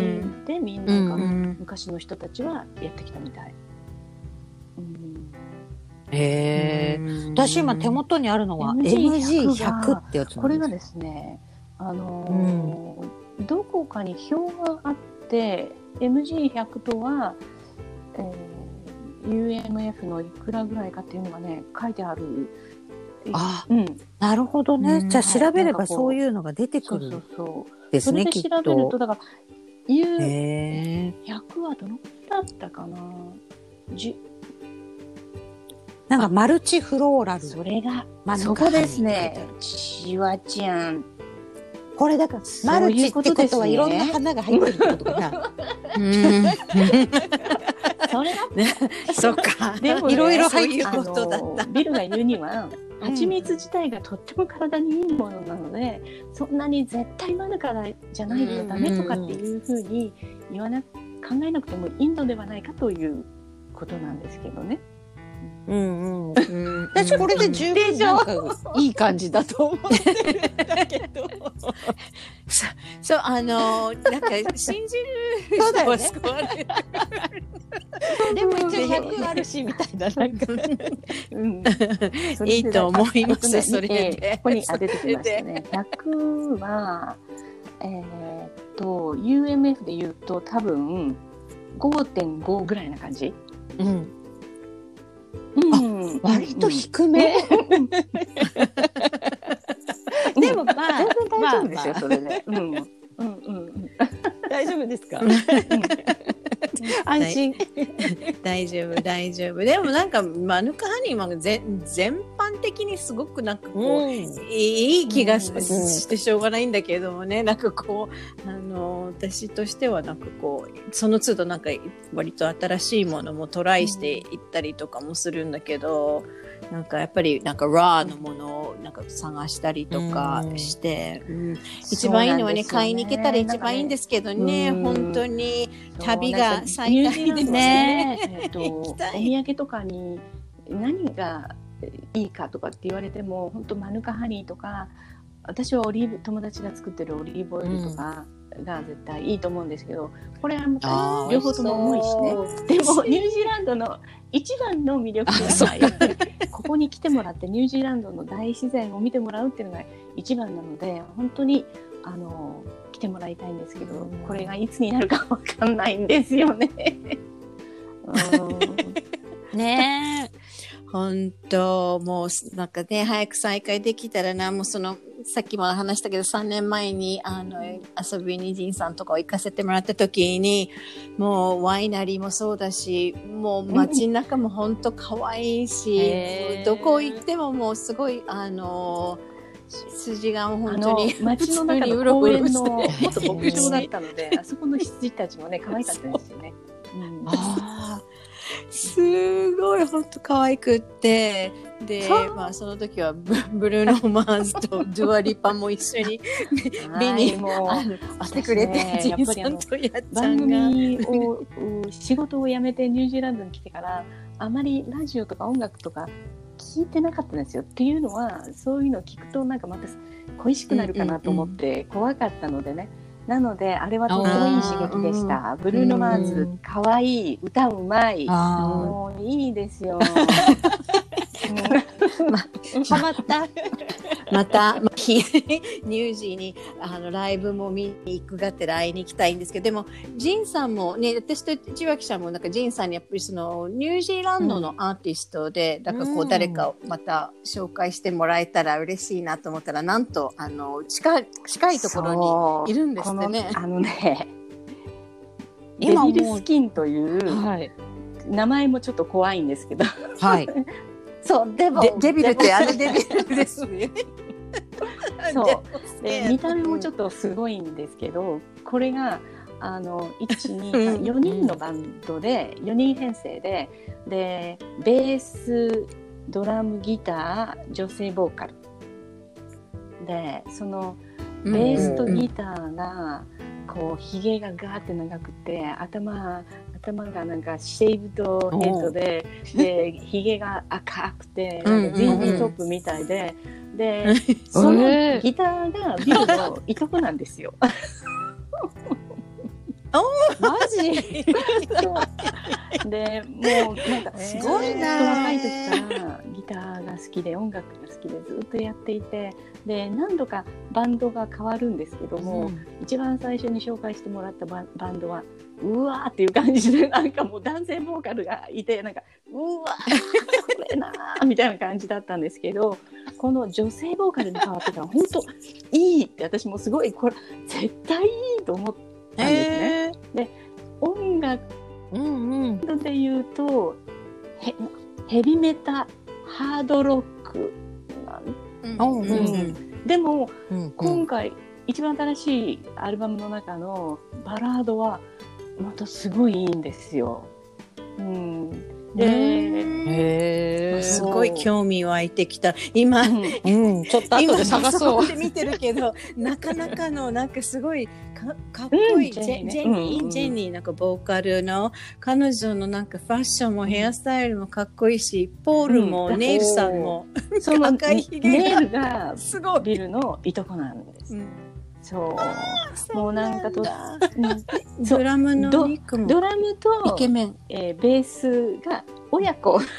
でみんなが、うん昔の人たちはやってきたみたい。うんへえ。私今手元にあるのは MG100 MG100 ってやつこれがでですね、あのーどこかに表があって MG100 とは、えー UMF のいくらぐらいかっていうのがね書いてある。あうん、なるほどね。うんじゃあ調べればそういうのが出てくるそうそうそう。ですね、それできっ調べるとと。だから U100 へえ。はどのくらいだったかな？なんかマルチフローラル。それがマヌそこですねある。シワちゃん。これだから、マルチってことはいろんな花が入ってるってことかな。うんそれがそっか。でもねいろいろ入ることだったビルが言うには、うん蜂蜜自体がとっても体にいいものなので、そんなに絶対マヌからじゃないとダメとかっていうふうに言わな考えなくてもいいのではないかということなんですけどね。うんうん。うん私これで十分なんかいい感じだと思ってるんだけど。そう、あのー、なんか、信じる人は救われる。でも一応100あるしみたいな。なんかうん、いいと思いますそれでえーここにあ出てきましたね。100は、えーっと、UMF で言うと多分5.5ぐらいな感じ？うん。うん割と低め。でもまあ、全然大丈夫ですよ、それで。うん。うんうんうん。大丈夫ですか？安心。大丈夫、大丈夫。でもなんか、マヌカハニーは全全般的にすごくなんかこう、いい気がし,、うん。してしょうがないんだけれどもね、なんかこう、あの、私としてはなんかこう、その都度なんか割と新しいものもトライしていったりとかもするんだけど、なんかやっぱりなんかラーのものをなんか探したりとかして、うん。一番いいのはね、買いに行けたら一番いいんですけどね、うん。本当に。旅が最大ですね。えっと、行 お土産とかに何がいいかとかって言われても、本当マヌカハニーとか、私はオリーブ、友達が作ってるオリーブオイルとかが絶対いいと思うんですけど、これは両方とも重いしね。でもニュージーランドの一番の魅力は ここに来てもらってニュージーランドの大自然を見てもらうっていうのが一番なので本当にあの来てもらいたいんですけど、これがいつになるかわかんないんですよね。うんねえ。本当もうなんかね早く再開できたらな。もうそのさっきも話したけど3年前にあの遊びにジンさんとかを行かせてもらった時にもうワイナリーもそうだしもう街中も本当可愛いし、どこ行ってももうすごいあの筋があ本当のに街の中の公園のもっと牧場だったので あそこの羊たちもね可愛かったですよね。うん。あーすごい本当可愛くってでまあその時はブ ブルーノ・マーズとドゥア・リパも一緒に見に来てくれて、ねジンやっぱりあのさんとやっちゃ番んが。組をう仕事を辞めてニュージーランドに来てからあまりラジオとか音楽とか聞いてなかったんですよ。っていうのはそういうのを聞くとなんかまた恋しくなるかなと思って怖かったのでね。なのであれはとてもいい刺激でした。ブルーノ・マーズ可愛い歌うまい。あもういいですよ。あ。ハマった。また、まあ、ひ ニュージーにあのライブも見に行くがてら会いに行きたいんですけどでもジンさんもね私と千秋さんもなんかジンさんにやっぱりそのニュージーランドのアーティストで、だからこううん誰かをまた紹介してもらえたら嬉しいなと思ったらなんとあの近い近いところにいるんですってねあのね、今もスキンというはい。名前もちょっと怖いんですけど、はい。そう、デボでデビルってあのデビルですね。そう。で見た目もちょっっとすごいんですけど、これがあの1、うん2、4人のバンドで、4人編成で、で、ベース、ドラム、ギター、女性ボーカル。で、そのベースとギターが、こう、ひげがガーって長くて、頭、頭がなんかシェイブドヘッドで、で、ひげが赤くて、うんうんうん。ジーンズトップみたいで、で、そのえー。ギターがビルのいとこなんですよ。マジ？で、もうなんかすごいな。若い時からギターが好きで音楽が好きでずっとやっていて、で何度かバンドが変わるんですけども、一番最初に紹介してもらったババンドはうわーっていう感じでなんかもう男性ボーカルがいてなんかうわーこれなーみたいな感じだったんですけどこの女性ボーカルに変わってから本当いいって私もすごいこれ絶対いいと思ったんですね。音楽うんうん。で言うとヘヘビメタハードロックなんうんうんでもうん今回、一番新しいアルバムの中のバラードはまたすごいいいんですよ。うん、で、へえ。すごい興味湧いてきた。今、うん、ちょっと後で探そう。で見てるけど、なかなかの、なんかすごいかかっこいい、うんジェジジェニージェニー、なんかボーカルの、彼女のなんかファッションもヘアスタイルもかっこいいし、ポールも、うんネイルさんも、その赤いひげがネイルがすごい。ビルのいとこなんです。うんそう。もうなんかと、ドラムのリックもドラムとイケメン。えーベースが親子。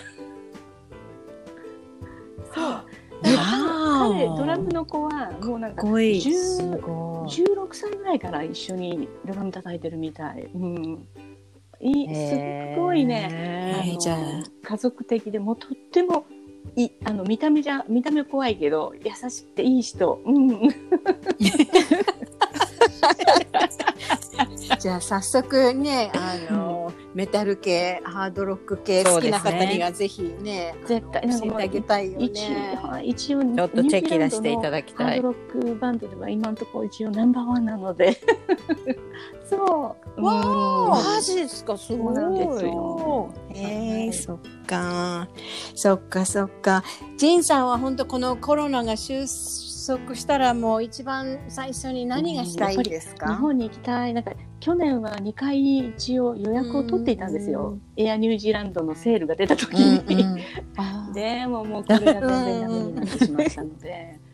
そう。で彼ドラムの子はもうなんかかっこいい。10ご16歳ぐらいから一緒にドラム叩いてるみたい。うん。いいすっごいね。あのはい、じゃあ。家族的でもうとってもいあの見た目じゃ見た目怖いけど優しくていい人。うん。じゃあ早速ね、あの、メタル系、ハードロック系好きな方にはぜひね、絶対。教えてあげたいよ一ね。はい一応ちょっとチェキ出していただきたい。ハード。ロックバンドでは今のところ一応ナンバーワンなので。そう。わうん。マジですか、すごい。そうなんですよ。えー、そっか。そっか。そっか。ジンさんは本当このコロナが収束したらもう一番最初に何がしたい？です日か、本に行きたい。なんか去年は2回一応予約を取っていたんですよ、エアニュージーランドのセールが出た時に、でももうこれが全然ダメになってしまったので。えー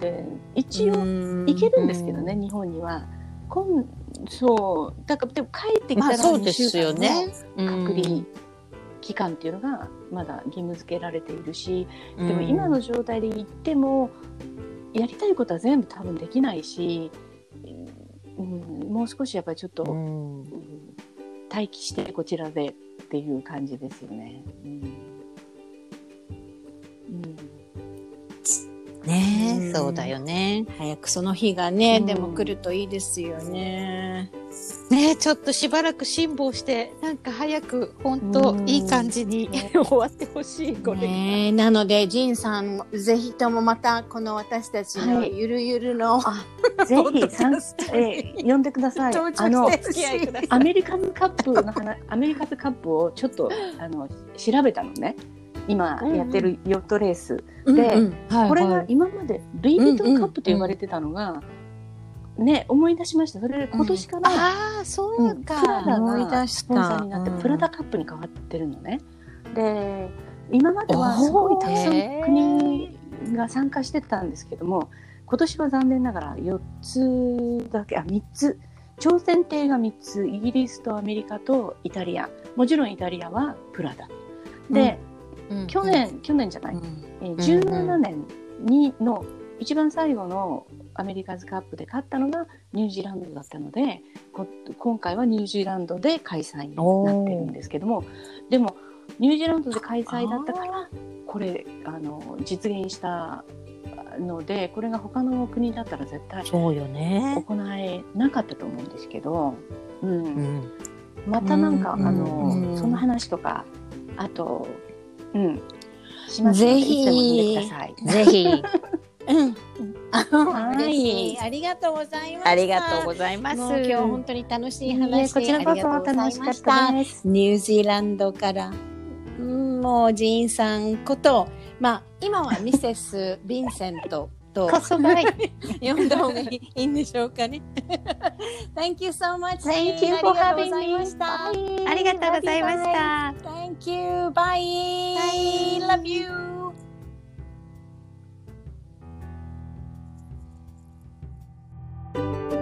で一応行けるんですけどね、日本には。今そうだからでも帰ってきたらまあそう2週ですよ間ねの。隔離期間っていうのがまだ義務付けられているし、でも今の状態で行ってもやりたいことは全部多分できないし、うん、もう少しやっぱりちょっと、うんうん待機してこちらでっていう感じですよね。うんうんねねそうだよね。早くその日がね、うんでも来るといいですよね。ねちょっとしばらく辛抱して、なんか早く、本当うん。いい感じに 終わってほしい、これ。ねなので、ジンさん、ぜひともまたこの私たちのはい。ゆるゆるの、あ ぜひえー呼んでください。あのアメリカズカップの話、アメリカズカップをちょっとあの調べたのね。今やってるヨットレース、うんでうんはい。これが今までルイ・ヴィトンカップと呼ばれてたのが、ね思い出しました。それで今年から、ああ、そううんプラか。ダ思いが出した。スポンサーになって、うん。プラダカップに変わってるのね。で今まではすごいたくさん国が参加してたんですけども今年は残念ながら4つだけあ3つ。挑戦艇が3つイギリスとアメリカとイタリア。もちろんイタリアはプラダ。で、うん。去、年去年じゃない、えー17年にの一番最後のアメリカズカップで勝ったのがニュージーランドだったのでこ今回はニュージーランドで開催になってるんですけどもでもニュージーランドで開催だったからこれあの実現したのでこれが他の国だったら絶対そうよね。行えなかったと思うんですけど、うんうん。またなんか、うんあの、うんその話とかあと、うん、しますぜひ。ぜひ、うん。はいありがとうございました。ありがとうございます。今日本当に楽しい話えこちらこそ楽しかったた。です。ニュージーランドから、うん、もうジーンさんこと、まあ今はミセス・ヴィンセントと。呼んだ方がいいんでしょうかね。Thank you so much. Thank you for ありがとうご having ざい me. ました。ありがとうございました。Thank you. Bye. Love you. Bye.